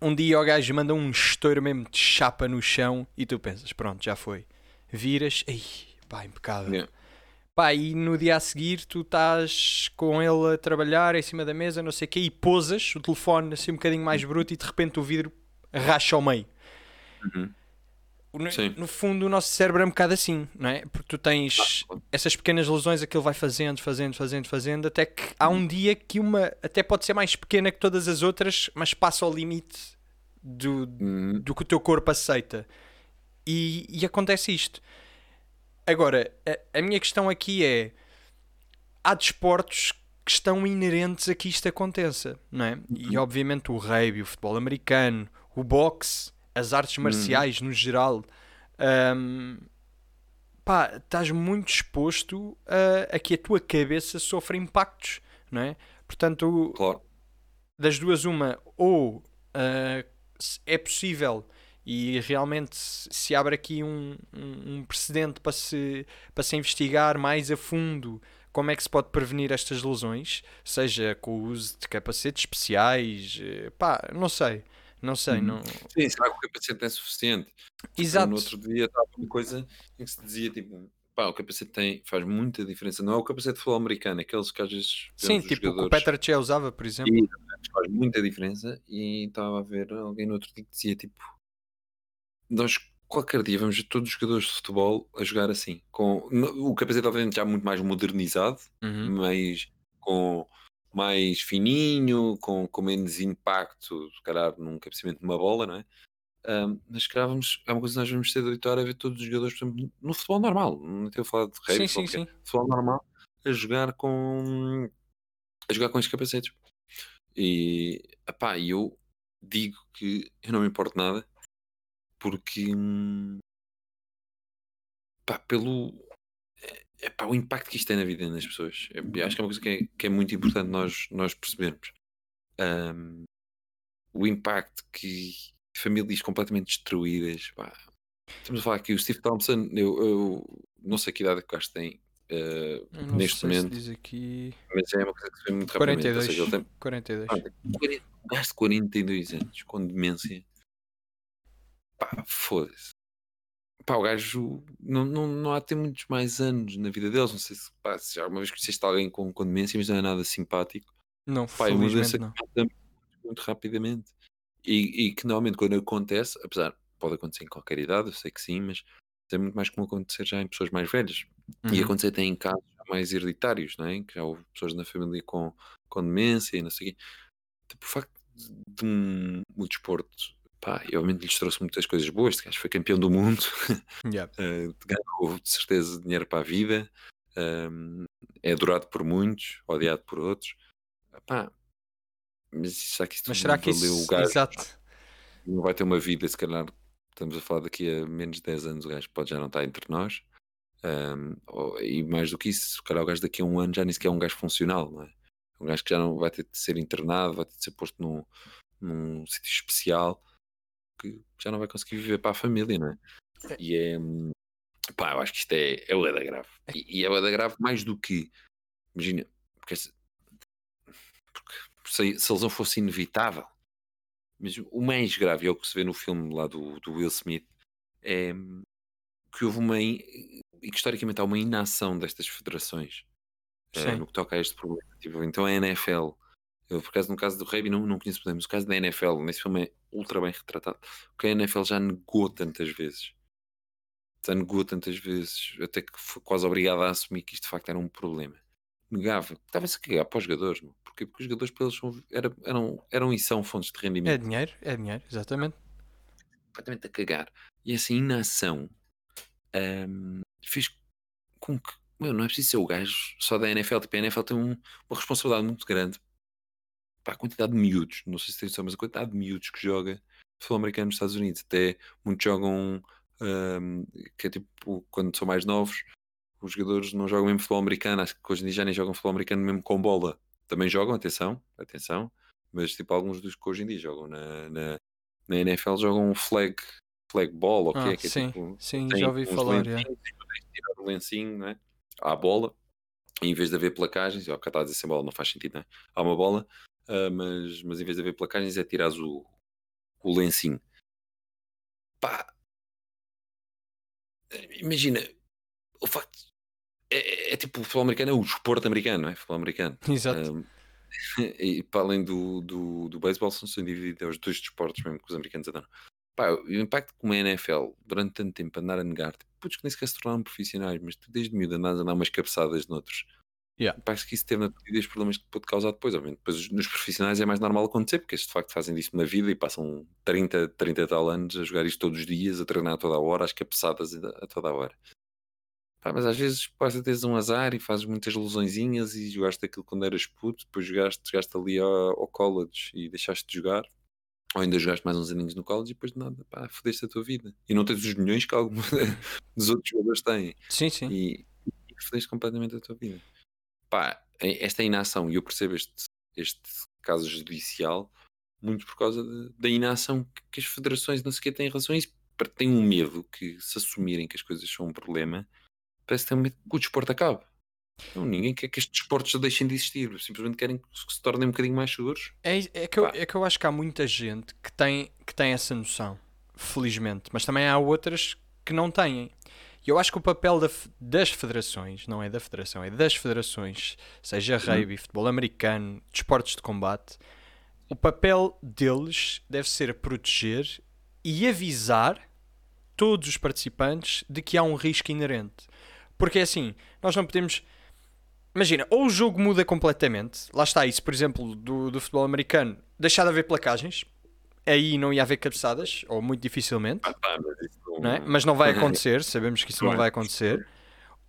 Um dia o gajo manda um estouro mesmo de chapa no chão e tu pensas, pronto, já foi. Viras, ei, pá, impecável. Yeah. Pá, e no dia a seguir tu estás com ele a trabalhar em cima da mesa, não sei o quê, e pousas o telefone assim um bocadinho mais bruto e de repente o vidro racha ao meio. Uhum. No, no fundo, o nosso cérebro é um bocado assim, não é? Porque tu tens claro. essas pequenas lesões, aquilo vai fazendo, fazendo, fazendo, fazendo, até que há um dia que uma até pode ser mais pequena que todas as outras, mas passa ao limite do, Uhum. do que o teu corpo aceita. E, e acontece isto. Agora, a, a minha questão aqui é: há desportos que estão inerentes a que isto aconteça, não é? E obviamente o rugby, o futebol americano, o boxe, as artes marciais no geral. hum, pá, estás muito exposto a, a que a tua cabeça sofra impactos, não é? Portanto, Claro. das duas, uma, ou se é possível e realmente se abre aqui um, um, um precedente para se, para se investigar mais a fundo como é que se pode prevenir estas lesões, seja com o uso de capacetes especiais, eh, pá, não sei, não sei, Uhum. não... Sim, será que o capacete é suficiente? Exato, No outro dia estava uma coisa em que se dizia tipo, pá, o capacete tem, faz muita diferença. Não é o capacete de futebol americano, aqueles que às vezes sim, tipo o que o jogadores Petr Cech usava, por exemplo. e faz muita diferença. E estava a ver alguém no outro dia que dizia tipo, nós qualquer dia vamos ver todos os jogadores de futebol a jogar assim, com no- o capacete obviamente já muito mais modernizado, Uhum. mas com mais fininho, com, com menos impacto, se calhar num cabeceamento de uma bola, não é? Ahm, mas se calhar vamos, é uma coisa que nós vamos ter de habituar a ver todos os jogadores, por exemplo, no futebol normal, não a falar de rugby, Sim, sim, futebol, normal, a jogar com a jogar com estes capacetes. E epá, e eu digo que eu não me importo nada porque hum, pá, pelo é, pá, o impacto que isto tem na vida das pessoas. Eu acho que é uma coisa que é, que é muito importante nós, nós percebermos. Hum, o impacto que famílias completamente destruídas. pá. Estamos a falar aqui, o Steve Thompson, eu, eu não sei que idade é que o gajo tem não neste se momento, diz aqui... mas é uma coisa que se vê muito rapidamente. Ou 42, seja, ele tem 42. ah, tem 40 um gajo de 42 anos com demência. Pá, foda-se. Pá, o gajo não, não, não há de ter muitos mais anos na vida deles. Não sei se, pá, se já alguma vez conheceste alguém com, com demência, mas não é nada simpático. Não, Pá, é uma doença que não. mata muito rapidamente. E, e que normalmente quando acontece, apesar, pode acontecer em qualquer idade, eu sei que sim, mas é muito mais comum acontecer já em pessoas mais velhas. E Uhum. acontecer até em casos mais hereditários, não é? Que já houve pessoas na família com, com demência e não sei o quê. Tipo, o facto de, de um, o desporto, pá, e obviamente lhes trouxe muitas coisas boas. Este gajo foi campeão do mundo, Yeah. eh, ganhou de certeza dinheiro para a vida, ehm, é adorado por muitos, odiado por outros. Pá, mas será que isto Mas será que valeu o isso. gajo? Exato. Não vai ter uma vida, se calhar, estamos a falar daqui a menos de 10 anos, o gajo pode já não estar entre nós. Ou- e mais do que isso, se calhar o gajo daqui a um ano já nem sequer é um gajo funcional, não é? Um gajo que já não vai ter de ser internado, vai ter de ser posto num, num sítio especial, que já não vai conseguir viver para a família, não é? É. E é. hum, Pá, eu acho que isto é, é o da grave. E, e é o da grave mais do que. Imagina, porque, se, porque se, se a lesão fosse inevitável, mas o mais grave, é o que se vê no filme lá do, do Will Smith, é hum, que houve uma. E que historicamente há uma inação destas federações Sim. no que toca a este problema. Tipo, então a NFL, eu por acaso no caso do rugby não, não conheço, mas no caso da NFL, nesse filme é ultra bem retratado, porque a NFL já negou tantas vezes, já negou tantas vezes, até que foi quase obrigado a assumir que isto de facto era um problema. Negava, estava-se a cagar para os jogadores, meu. Porquê? Porque os jogadores para eles são, era, eram, eram e são fontes de É rendimento dinheiro, é dinheiro, exatamente. completamente a cagar. E essa inação ahm, fez com que, meu, não é preciso ser o gajo só da NFL. Tipo, a NFL tem um- uma responsabilidade muito grande para a quantidade de miúdos. Não sei se tem noção, mas a quantidade de miúdos que joga futebol americano nos Estados Unidos. Até muitos jogam, ahm, que é tipo, quando são mais novos, os jogadores não jogam mesmo futebol americano. Acho que hoje em dia já nem jogam futebol americano mesmo com bola. Também jogam, atenção, atenção. Mas tipo, alguns dos que hoje em dia jogam na, na, na NFL jogam flag, flag ball, ou o que Ah, é? Que é sim, tipo, sim, já ouvi falar. lencinhos, é. tirar o lencinho não é? à bola, e em vez de haver placagens, ó, cá está a dizer sem bola, não faz sentido, não é? Há uma bola, ah, mas, mas em vez de haver placagens é tirares o, o lencinho. Pá, imagina, o facto é, é- é tipo o futebol americano, é o esporte americano, não é? Futebol americano. Exato. Um, e para além do, do, do beisebol, são sem dúvida os dois desportos mesmo que os americanos adoram. Pá, o impacto como a NFL durante tanto tempo andar a negar, tipo, putos que nem sequer se tornaram profissionais, mas tu desde miúdo andas a dar umas cabeçadas noutros. Yeah. Impacto que isso teve na tua vida e os problemas que pode causar depois. Obviamente, depois nos profissionais é mais normal acontecer, porque eles de facto fazem disso na vida e passam 30, 30 e tal anos a jogar isto todos os dias, a treinar a toda a hora, às cabeçadas a toda a hora. Pá, mas às vezes podes teres um azar e fazes muitas lesõezinhas e jogaste aquilo quando eras puto, depois jogaste, jogaste ali ao, ao college e deixaste de jogar, ou ainda jogaste mais uns aninhos no college e depois de nada, pá, fodeste a tua vida. E não tens os milhões que alguns dos outros jogadores têm. Sim, sim. E, e fodeste completamente a tua vida. Pá, esta inação, e eu percebo este, este caso judicial muito por causa de- da inação que, que as federações não que têm em relação a isso. Porque Têm um medo que se assumirem que as coisas são um problema, parece que têm um medo que o desporto acabe. Não, ninguém quer que estes desportos deixem de existir, simplesmente querem que se tornem um bocadinho mais seguros. É, é, que eu, é que eu acho que há muita gente que tem, que tem essa noção, felizmente, mas também há outras que não têm. Eu acho que o papel da das federações, não é da federação, é das federações, seja rugby, futebol americano, desportos de combate, o papel deles deve ser proteger e avisar todos os participantes de que há um risco inerente. Porque é assim, nós não podemos. Imagina, ou o jogo muda completamente, lá está isso, por exemplo, do, do futebol americano, deixar de haver placagens, aí não ia haver cabeçadas, ou muito dificilmente, Ah, pá, mas isso não- é? mas não vai acontecer, sabemos que isso não é. vai acontecer.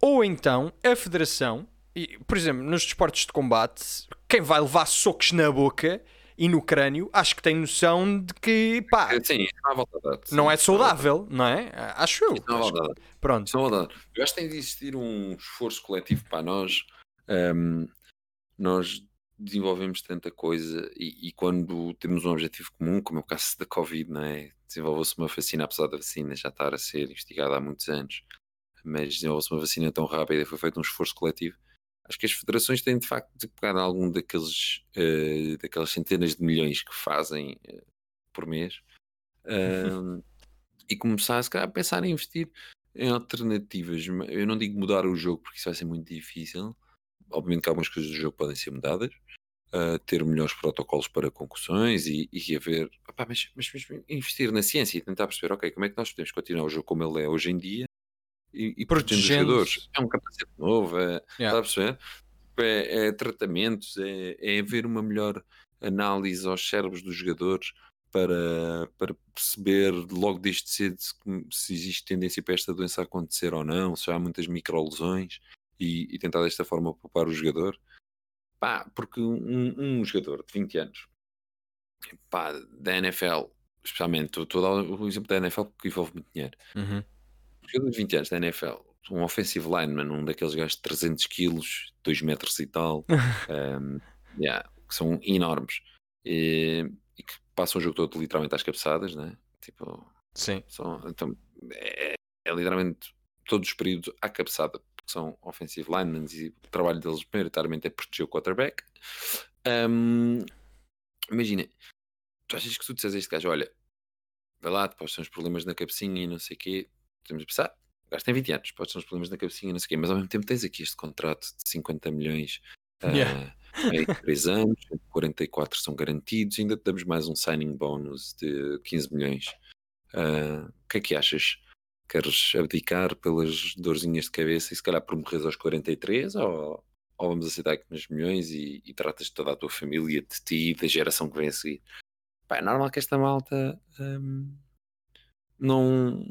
Ou então a federação, e, por exemplo, nos desportos de combate, quem vai levar socos na boca e no crânio, acho que tem noção de que, pá, Sim, não a dar. Sim, não é a saudável, não é? Acho eu. Acho- dar. Pronto. Eu acho que tem de existir um esforço coletivo para nós. Ahm, nós desenvolvemos tanta coisa e, e quando temos um objetivo comum, como é o caso da Covid, não é? desenvolveu-se uma vacina, apesar da vacina já estar a ser investigada há muitos anos, mas desenvolveu-se uma vacina tão rápida e foi feito um esforço coletivo. Acho que as federações têm de facto de pegar em algum daqueles, eh, daquelas centenas de milhões que fazem eh, por mês ahm, e começar, se calhar, a pensar em investir em alternativas. Eu não digo mudar o jogo porque isso vai ser muito difícil. Obviamente que algumas coisas do jogo podem ser mudadas, uh, ter melhores protocolos para concussões e, e haver. Opá, mas, mas, mas, investir na ciência e tentar perceber, ok, como é que nós podemos continuar o jogo como ele é hoje em dia e, e protegendo os jogadores. É um capacete novo, é, yeah. a perceber? É, é tratamentos, é, é haver uma melhor análise aos cérebros dos jogadores para, para perceber logo desde cedo se, se, existe tendência para esta doença acontecer ou não, se há muitas microlesões e, e tentar desta forma poupar o jogador. Pá, porque um, um jogador de 20 anos pá, da NFL, especialmente, estou a dar o exemplo da NFL porque envolve muito dinheiro. Uhum. Um jogador de 20 anos da NFL, um offensive lineman, um daqueles gajos de 300 quilos, 2 metros e tal, um, yeah, que são enormes e, e, que passam o jogo todo literalmente às cabeçadas, né? Tipo, Sim. São, então, é, é literalmente todos os períodos à cabeçada que são offensive linemen e o trabalho deles prioritariamente é proteger o quarterback. Um, imagina, tu achas que tu disseres a este gajo, olha, vai lá, depois são os problemas na cabecinha e não sei o quê, temos a pensar, o gajo tem 20 anos, pode ser uns problemas na cabecinha e não sei o quê, mas ao mesmo tempo tens aqui este contrato de 50 milhões yeah. uh, em 3 anos, 44 são garantidos, ainda te damos mais um signing bonus de 15 milhões. Uh, o que é que achas? Queres abdicar pelas dorzinhas de cabeça e se calhar por morreres aos 43 ou, ou vamos aceitar que nos milhões e, e, tratas de toda a tua família, de ti e da geração que vem a seguir. Pá, é normal que esta malta hum, não,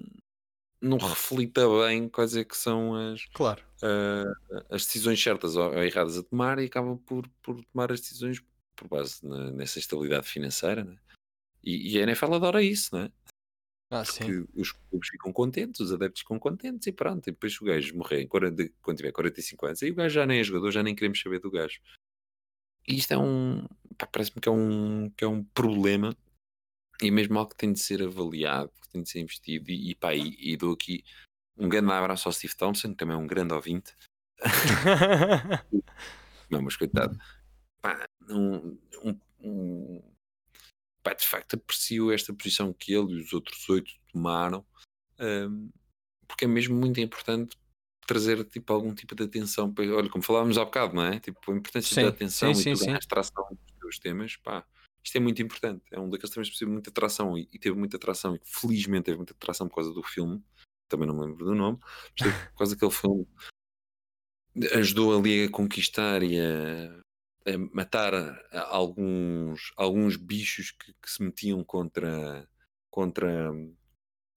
não reflita bem quais é que são as, claro. uh, as decisões certas ou, ou, erradas a tomar e acaba por, por tomar as decisões por base na, nessa estabilidade financeira. Né? E, e a NFL adora isso, não é? Ah. Porque os clubes ficam contentes, os adeptos ficam contentes e pronto. E depois o gajo morrer quando, quando tiver 45 anos, aí o gajo já nem é jogador, já nem queremos saber do gajo. E isto é um. Parece-me que é um, que é um problema e é mesmo algo que tem de ser avaliado, que tem de ser investido. E, e pá, e, e dou aqui um grande abraço ao Steve Thompson, que também é um grande ouvinte. não, mas coitado. Pá, um, um, um pá, de facto aprecio esta posição que ele e os outros oito tomaram, um, porque é mesmo muito importante trazer tipo, algum tipo de atenção. Para, olha, como falávamos há bocado, não é? Tipo, a importância sim, da atenção sim, e sim, toda a atração dos teus temas, pá, isto é muito importante. É um daqueles temas que teve muita atração e, e, teve muita atração, e felizmente teve muita atração por causa do filme, também não me lembro do nome, mas por causa daquele filme ajudou ali a conquistar e a matar alguns, alguns bichos que, que, se metiam contra, contra,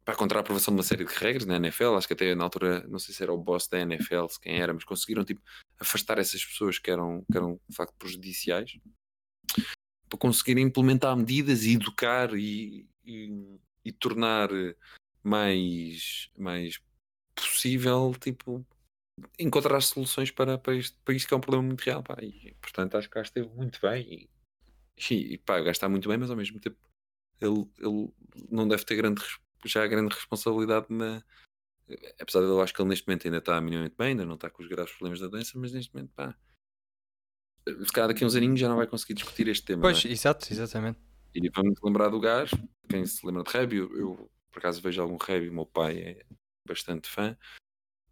pá, contra a aprovação de uma série de regras na NFL. Acho que até na altura, não sei se era o boss da NFL, se quem era, mas conseguiram tipo, afastar essas pessoas que eram, que eram de facto prejudiciais para conseguirem implementar medidas e educar e, e, e tornar mais, mais possível tipo encontrar soluções para, para, isto, para isto que é um problema muito real. Pá. E, portanto, acho que o gajo esteve muito bem. E, e pá, o gajo está muito bem, mas ao mesmo tempo ele, ele não deve ter grande, já grande responsabilidade na. Apesar de eu acho que ele neste momento ainda está minimamente bem, ainda não está com os graves problemas da doença, mas neste momento, pá, se calhar daqui a uns aninhos já não vai conseguir discutir este tema. Pois, é? exato, exatamente. E vamos lembrar do gajo, quem se lembra de rugby, eu, por acaso vejo algum rugby, o meu pai é bastante fã,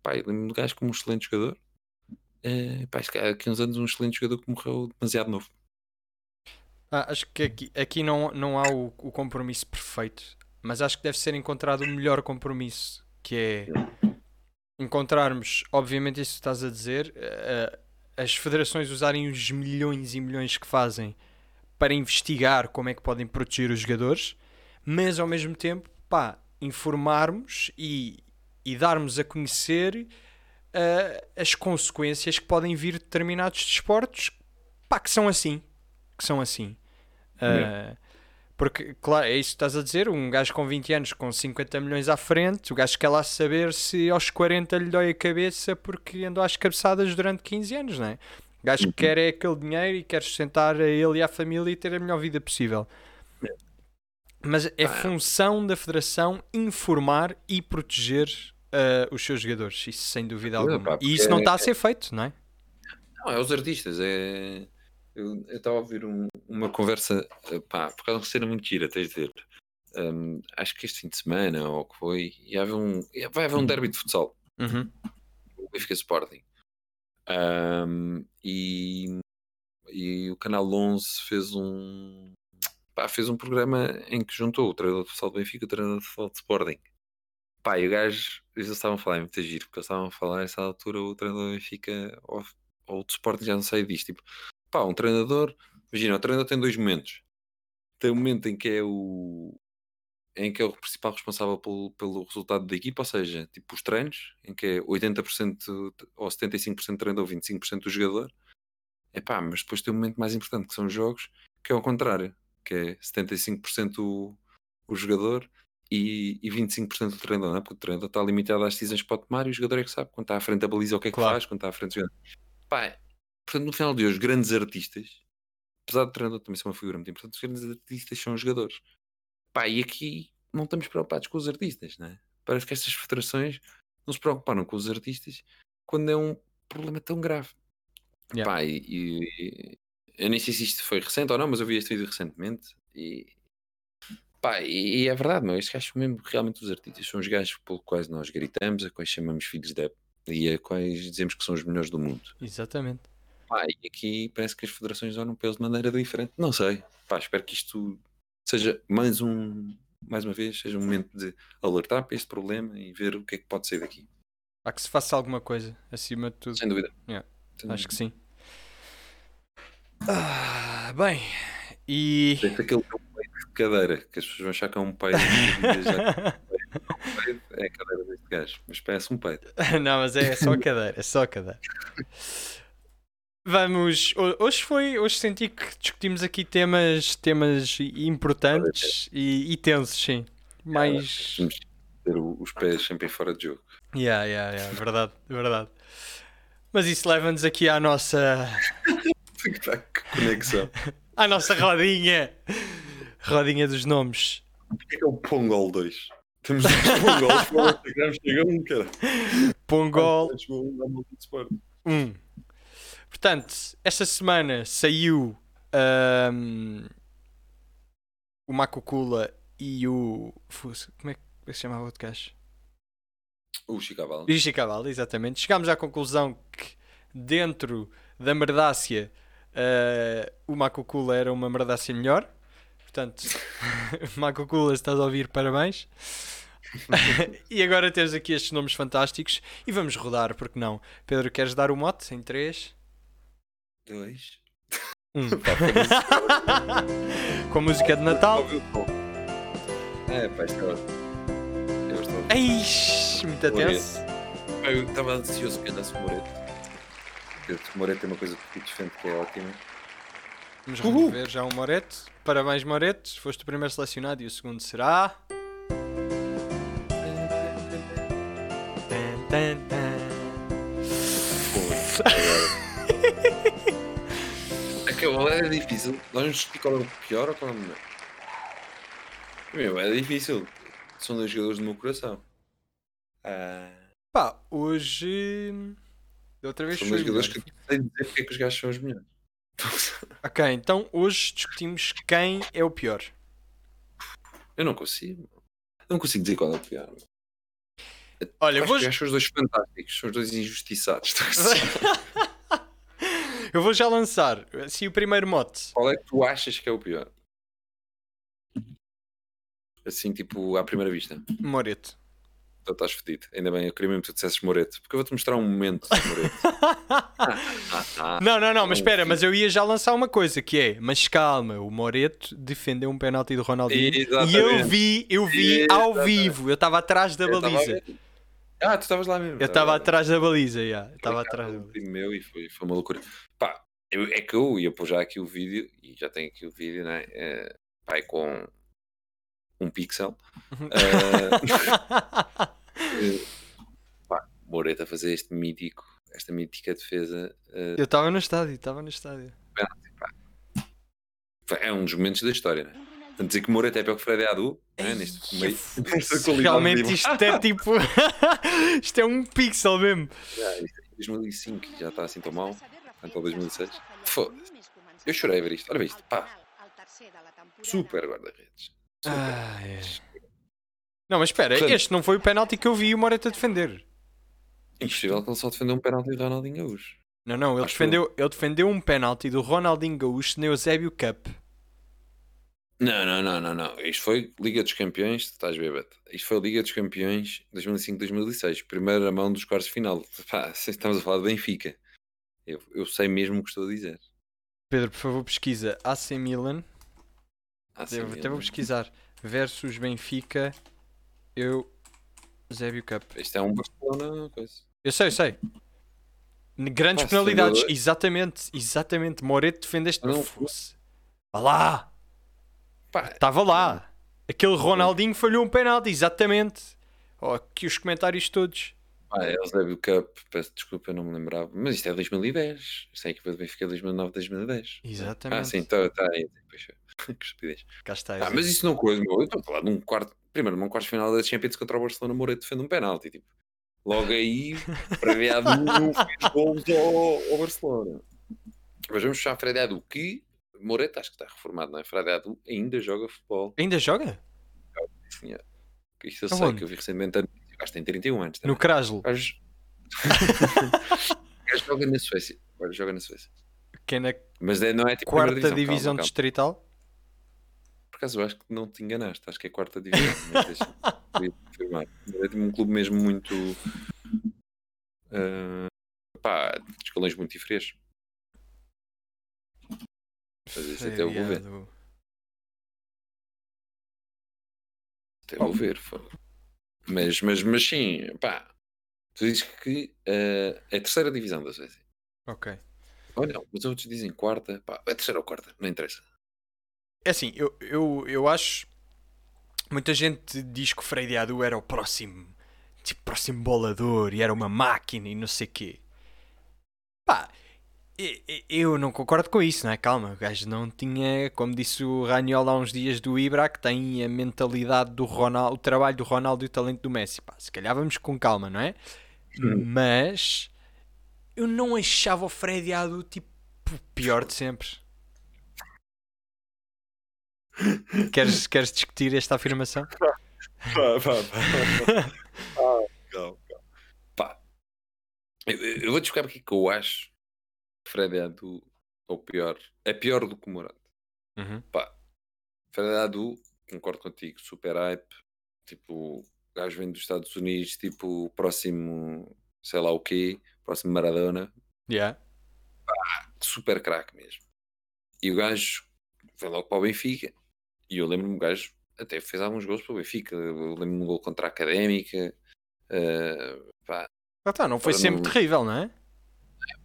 Pá, lembro-me do gajo como um excelente jogador. É, pá, aqui uns anos um excelente jogador que morreu demasiado novo. Ah, acho que aqui, aqui não, não há o, o, compromisso perfeito, mas acho que deve ser encontrado o melhor compromisso, que é encontrarmos, obviamente isso que estás a dizer, uh, as federações usarem os milhões e milhões que fazem para investigar como é que podem proteger os jogadores, mas ao mesmo tempo, pá, informarmos e, e darmos a conhecer uh, as consequências que podem vir de determinados desportos pá, que são assim. Que são assim. Uh, porque, claro, é isso que estás a dizer. Um gajo com 20 anos, com 50 milhões à frente, o gajo quer lá saber se aos 40 lhe dói a cabeça porque andou às cabeçadas durante 15 anos, não é? O gajo que uhum. quer é aquele dinheiro e quer sustentar a ele e à família e ter a melhor vida possível. Mas é função da Federação informar e proteger uh, os seus jogadores, isso sem dúvida alguma. Pá, e isso não está a ser feito, não é? Não, é os artistas. É... Eu estava a ouvir um, uma conversa, pá, por causa de uma cena muito gira, tens de dizer. Um, acho que este fim de semana, ou que foi, ia haver um, vai haver um derby de futsal. Uhum. O Benfica Sporting. Um, e e o Canal 11 fez um pá, fez um programa em que juntou o treinador de futebol do Benfica e o treinador de futebol de Sporting. Pá, e o gajo, eles estavam a falar, é muito giro, porque eles estavam a falar nessa altura o treinador do Benfica ou, ou do Sporting, já não sei disto. Tipo, pá, um treinador, imagina, o treinador tem dois momentos. Tem um momento em que é o em que é o principal responsável pelo, pelo resultado da equipa, ou seja, tipo os treinos, em que é 80% ou 75% treinador, 25% do jogador. Epá, mas depois tem um momento mais importante que são os jogos, que é ao contrário, que é 75% o, o jogador e, e 25% do treinador, não é? porque o treinador está limitado às decisões que pode tomar e o jogador é que sabe quando está à frente da baliza o que é que Claro. faz, quando está à frente do jogador. Pá, portanto, no final de hoje, grandes artistas, apesar do treinador também ser uma figura muito importante, os grandes artistas são os jogadores. Pá, e aqui não estamos preocupados com os artistas, não é? Parece que estas federações não se preocuparam com os artistas quando é um problema tão grave. Yeah. Pá, e, e- eu nem sei se isto foi recente ou não, mas eu vi este vídeo recentemente e pá, e, e é verdade, meu, estes gajos mesmo realmente os artistas, são os gajos pelos quais nós gritamos, a quais chamamos filhos de e a quais dizemos que são os melhores do mundo. Exatamente. Pá, e aqui parece que as federações olham para eles de maneira diferente. Não sei. Pá, espero que isto seja mais um, mais uma vez, seja um momento de alertar para este problema e ver o que é que pode sair daqui. Há que se faça alguma coisa, acima de tudo. Sem dúvida. Yeah, Sem Acho que sim. Ah, bem, e. Parece aquele que é peito de cadeira, que as pessoas vão achar que é um peito. peito é a cadeira deste gajo, mas parece um peito. Não, mas é só cadeira, é só cadeira. Vamos. ho- Hoje foi. Hoje senti que discutimos aqui temas, temas importantes e, e tensos, sim. Mais. Vamos ter os pés sempre fora de jogo. Yeah, yeah, yeah, verdade, verdade. Mas isso leva-nos aqui à nossa. Que conexão. à nossa rodinha. Rodinha dos nomes. O que é que é o Pongol 2? Temos dois Pongols para o Instagram, chega um, cara. Pongol um ao Multisport. 1. Portanto, esta semana saiu ahm, o Macocula e o. Como é que se chamava o outro gajo? O Chicaval. E o exatamente. Chegámos à conclusão que dentro da merdácia ah, o Macocula era uma merdácia melhor. Portanto, Macocula, se estás a ouvir, parabéns. e agora temos aqui estes nomes fantásticos e vamos rodar, porque não? Pedro, queres dar o mote em 3? Dois. 1. Pá, foi Com a música de Natal. É, pá, isto é ótimo. Eu estou. Eish, muito tenso. Eu estava ansioso que andasse o Moreto. Porque o Moreto tem uma coisa que defende que é ótima. Vamos Uhul. remover já um Moreto. Parabéns, Moreto. Foste o primeiro selecionado e o segundo será. É que é difícil. Nós vamos discutir qual é o pior ou qual é o melhor. Meu, é difícil. São dois jogadores do meu coração. Ah, Pá, hoje. Da outra vez são dois jogadores que eu sei dizer porque é que os gajos são os melhores. Ok, então hoje discutimos quem é o pior. Eu não consigo. Eu não consigo dizer qual é o pior. Olha, Acho vou. que os são os dois fantásticos. São os dois injustiçados. eu vou já lançar assim o primeiro mote. Qual é que tu achas que é o pior? Assim, tipo, à primeira vista. Moreto. Então estás fedido. Ainda bem, eu queria mesmo que tu dissesses Moreto. Porque eu vou-te mostrar um momento de Moreto. Não, não, não, mas espera, mas eu ia já lançar uma coisa que é, mas calma, o Moreto defendeu um penalti do Ronaldinho e eu Exatamente. vi, eu vi ao Exatamente. vivo, eu estava atrás da Eu baliza. Ah, tu estavas lá mesmo. Eu estava atrás da baliza, já. Estava atrás da baliza. meu e foi, foi uma loucura. Pá, eu- é que eu ia pôr já aqui o vídeo e já tenho aqui o vídeo, né? É, pá, é com um pixel. Eh, pá, fazer este mítico, esta mítica defesa. eh, Eu estava no estádio, estava no estádio. é um dos momentos da história, né? Portanto, dizer que Moreto é pior que Fred Adu, né? neste Ei, meio. Realmente isto é tipo. isto é um pixel mesmo. Já, isto é 2005 já está assim tão mal. Ao 2006. Foda-se. Eu chorei a ver isto. Olha isto, pá. Super guarda-redes. Ah, é. Não, mas espera, Portanto- este não foi o penalti que eu vi o Moreto a defender. Impossível que ele só defendeu um penalti de Ronaldinho Gaúcho. Não, não, ele Acho defendeu, ele defendeu um penalti do Ronaldinho Gaúcho na Eusébio Cup. Não, não, não, não, não. Isto foi Liga dos Campeões, estás bêbado. Isto foi Liga dos Campeões 2005-2006, primeira mão dos quartos de final. Pá, estamos a falar de Benfica. Eu, eu sei mesmo o que estou a dizer. Pedro, por favor, pesquisa AC Milan. Ah, sim, Eu até vou pesquisar. Versus Benfica Eusébio Cup. Isto é um Barcelona, coisa. Eu sei, eu sei. Grandes Ah, penalidades, defendeu- exatamente, exatamente. Moreto defendeste. Não. Fosse. Vá lá! Estava lá. Aquele Ronaldinho falhou um penalti, exatamente. Oh, aqui os comentários todos. pá, é o Zébio Cup, peço desculpa, eu não me lembrava. Mas isto é 2010. Isto é a equipa do Benfica 2009-2010. Exatamente. Ah, sim, está tá aí. Poxa, que estupidez. Cá está. Ah, mas isso não coisa, meu. Eu estou a falar de um quarto. Primeiro, num quarto final da Champions contra o Barcelona, Moreira defende um penalti. Tipo, logo aí, Adu não fez gols ao, ao Barcelona. Mas vamos fechar Freddy Adu, que Moreira acho que está reformado, não é? Ainda joga futebol. Ainda joga? Sim, é. Isto eu sei que eu vi recentemente. a- O gajo tem 31 anos. No também. Krasl. O gajo- o gajo joga na Suécia. Gajo joga na Suécia. Que é na Mas é- não é tipo quarta divisão, divisão calma, calma. distrital. Acaso eu acho que não te enganaste, acho que é quarta divisão. mas deixa-me confirmar. É um clube mesmo muito. ah, pá, de escalões muito diferentes. Mas isso até eu vou ver. Até vou ver. foi. Mas, mas, mas sim, pá. Tu dizes que ah, é a terceira divisão da Suécia. Ok. Não, mas outros dizem quarta. Pá, é terceira ou quarta, não interessa. É assim, eu, eu, eu acho. Muita gente diz que o Frei Adu era o próximo. Tipo, próximo bolador e era uma máquina e não sei quê. Pá, eu não concordo com isso, não é? Calma, o gajo não tinha, como disse o Raniola há uns dias do Ibra, que tem a mentalidade do Ronaldo, o trabalho do Ronaldo e o talento do Messi. Pá, se calhar vamos com calma, não é? Hum. Mas eu não achava o Freddy Adu tipo o pior de sempre. Queres, queres discutir esta afirmação? Pá, pá, pá. Ah, calma, calma. Pá, eu, eu vou-te explicar porque é que eu acho que Fred Adu é o pior. É pior do que o Morata. Uhum. Pá, Fred Adu, concordo contigo, super hype. Tipo, o gajo vem dos Estados Unidos, tipo, próximo, sei lá o quê, próximo Maradona. Yeah. Super craque mesmo. E o gajo foi logo para o Benfica. E eu lembro-me, o gajo até fez alguns gols para o Benfica. Eu lembro-me um gol contra a Académica. eh, pá, Ah, tá, não foi Para sempre não- terrível, não é?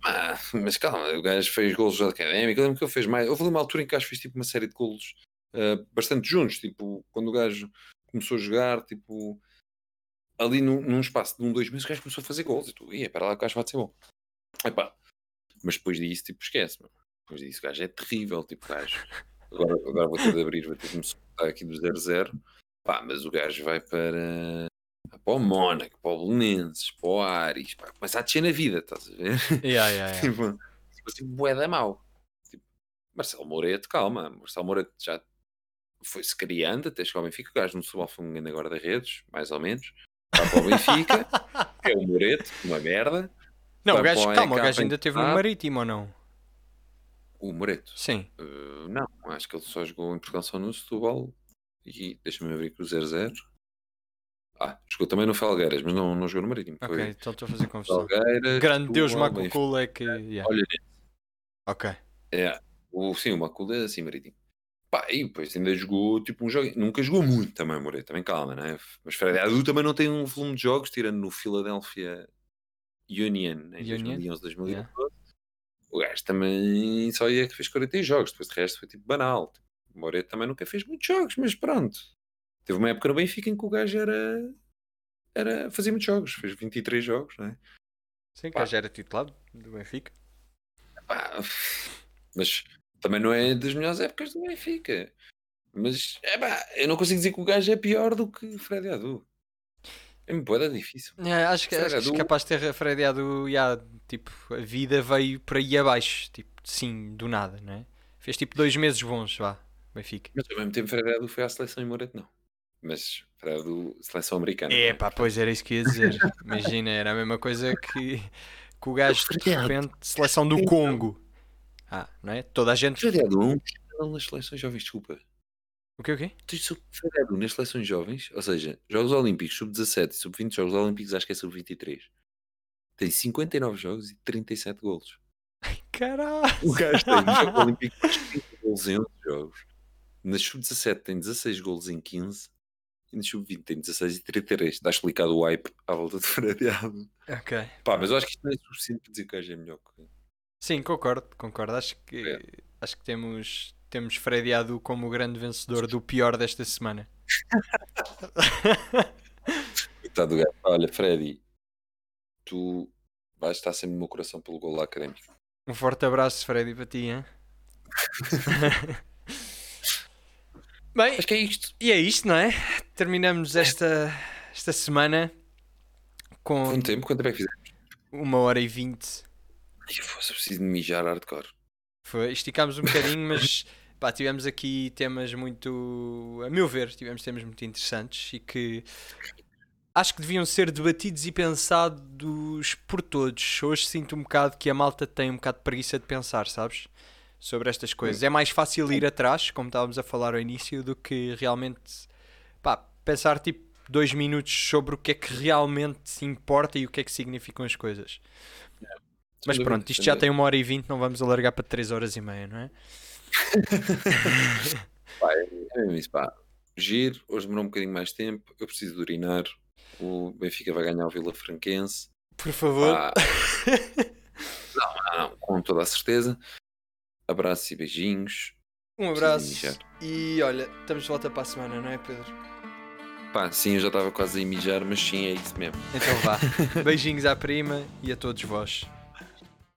Ah, mas calma, o gajo fez golos da académica. Eu lembro que ele fez mais. Houve uma altura em que o gajo fez tipo uma série de golos ah, bastante juntos. Tipo, quando o gajo começou a jogar, tipo, ali num, num espaço de um, dois meses, o gajo começou a fazer golos. E tu, ia, para lá, o gajo vai ser bom. Epá, mas depois disso, tipo, esquece, mano. Depois disso, o gajo é terrível. Tipo, o gajo. Agora, agora vou ter de abrir, vou ter de me soltar aqui do 0-0. Pá, mas o gajo vai para. Para o Mónaco, para o Belenenses, para o Ares, pá, começa a descer na vida, estás a ver? Yeah, yeah, yeah. tipo, tipo assim, bué da mau. Tipo, Marcelo Moreto, calma, Marcelo Moreto já foi-se criando até chegar ao Benfica, o gajo no Subal foi um grande guarda-redes, mais ou menos. Vai para o Benfica, é o Moreto, uma merda. Não, o gajo, calma, o gajo ainda teve no. Marítimo ou não? O Moreto, Sim. uh, não, acho que ele só jogou em Portugal só no Setúbal e deixa-me abrir com o 0-0. Ah, jogou também no Felgueiras, mas não, não jogou no Marítimo. Ok, Foi então estou a fazer confusão. Felgueiras, Grande Deus. Macocula é que. yeah. Olha, Ok. É, o, sim, o Macula é assim, Marítimo. Pá, e depois ainda jogou tipo um jogo. Nunca jogou muito também, Moreira, também calma, né? Mas Fred Adu também não tem um volume de jogos, tirando no Philadelphia Union em Union? 2011, 2012. O gajo também só ia que fez 40 jogos, depois de resto foi tipo banal. O Moreira também nunca fez muitos jogos, mas pronto. Teve uma época no Benfica em que o gajo era. era fazia muitos jogos, fez 23 jogos, né? Sim, que Pá. já era titulado do Benfica. Pá, mas também não é das melhores épocas do Benfica. Mas é pá, eu não consigo dizer que o gajo é pior do que Freddy Adu. É muito boa, difícil. É, acho que, acho que és Adu- capaz de ter fredeado, já, tipo, a vida veio por aí abaixo, tipo, sim, do nada, não é? Fez tipo dois meses bons, vá, Benfica. Mas ao mesmo tempo Freddy Adu foi à seleção e Moreto não. Mas Freddy Adu, seleção americana. É não pá, pois era isso que ia dizer. Imagina, era a mesma coisa que, que que o gajo de repente, seleção do Congo. Ah, não é? Toda a gente. Feriado 1 nas seleções jovens, desculpa. O quê, o quê? Tens 1 nas seleções jovens, ou seja, Jogos Olímpicos, sub-17 e sub-20, Jogos Olímpicos, acho que é sub-23. Tem 59 jogos e 37 golos. Caralho! O gajo tem nos Jogos Olímpicos mais 30 golos em 11 jogos. Na sub-17 tem 16 golos em 15 e na sub-20 tem 16 e 33. Está explicado o hype à volta de feriado. Ok. Pá, mas eu acho que isto não é suficiente para dizer que o gajo é melhor que. Sim, concordo, concordo. Acho que, É. acho que temos, temos Freddy Adu como o grande vencedor do pior desta semana. Coitado do gajo. Olha, Freddy, tu vais estar sempre no meu coração pelo gol lá académico. Um forte abraço, Freddy, para ti, hein? Bem, Acho que é isto. e é isto, não é? Terminamos esta, esta semana com Quanto tempo? Quanto tempo é que fizemos? uma hora e vinte. Ai, fosse preciso de mijar hardcore. Foi, esticámos um bocadinho, mas pá, tivemos aqui temas muito, a meu ver, tivemos temas muito interessantes e que acho que deviam ser debatidos e pensados por todos. Hoje sinto um bocado que a malta tem um bocado de preguiça de pensar, sabes? Sobre estas coisas. É mais fácil ir atrás, como estávamos a falar ao início, do que realmente pá, pensar tipo dois minutos sobre o que é que realmente se importa e o que é que significam as coisas. Mas pronto, isto já tem uma hora e vinte, não vamos alargar para três horas e meia, não é? Pá, é mesmo isso, pá. Giro, hoje demorou um bocadinho mais tempo. Eu preciso de urinar. O Benfica vai ganhar o Vila Franquense. Por favor. Pá. não, não, não, com toda a certeza. Abraços e beijinhos. Um abraço e olha, estamos de volta para a semana, não é, Pedro? Pá, sim, eu já estava quase a mijar, mas sim, é isso mesmo. Então vá. Beijinhos à prima e a todos vós.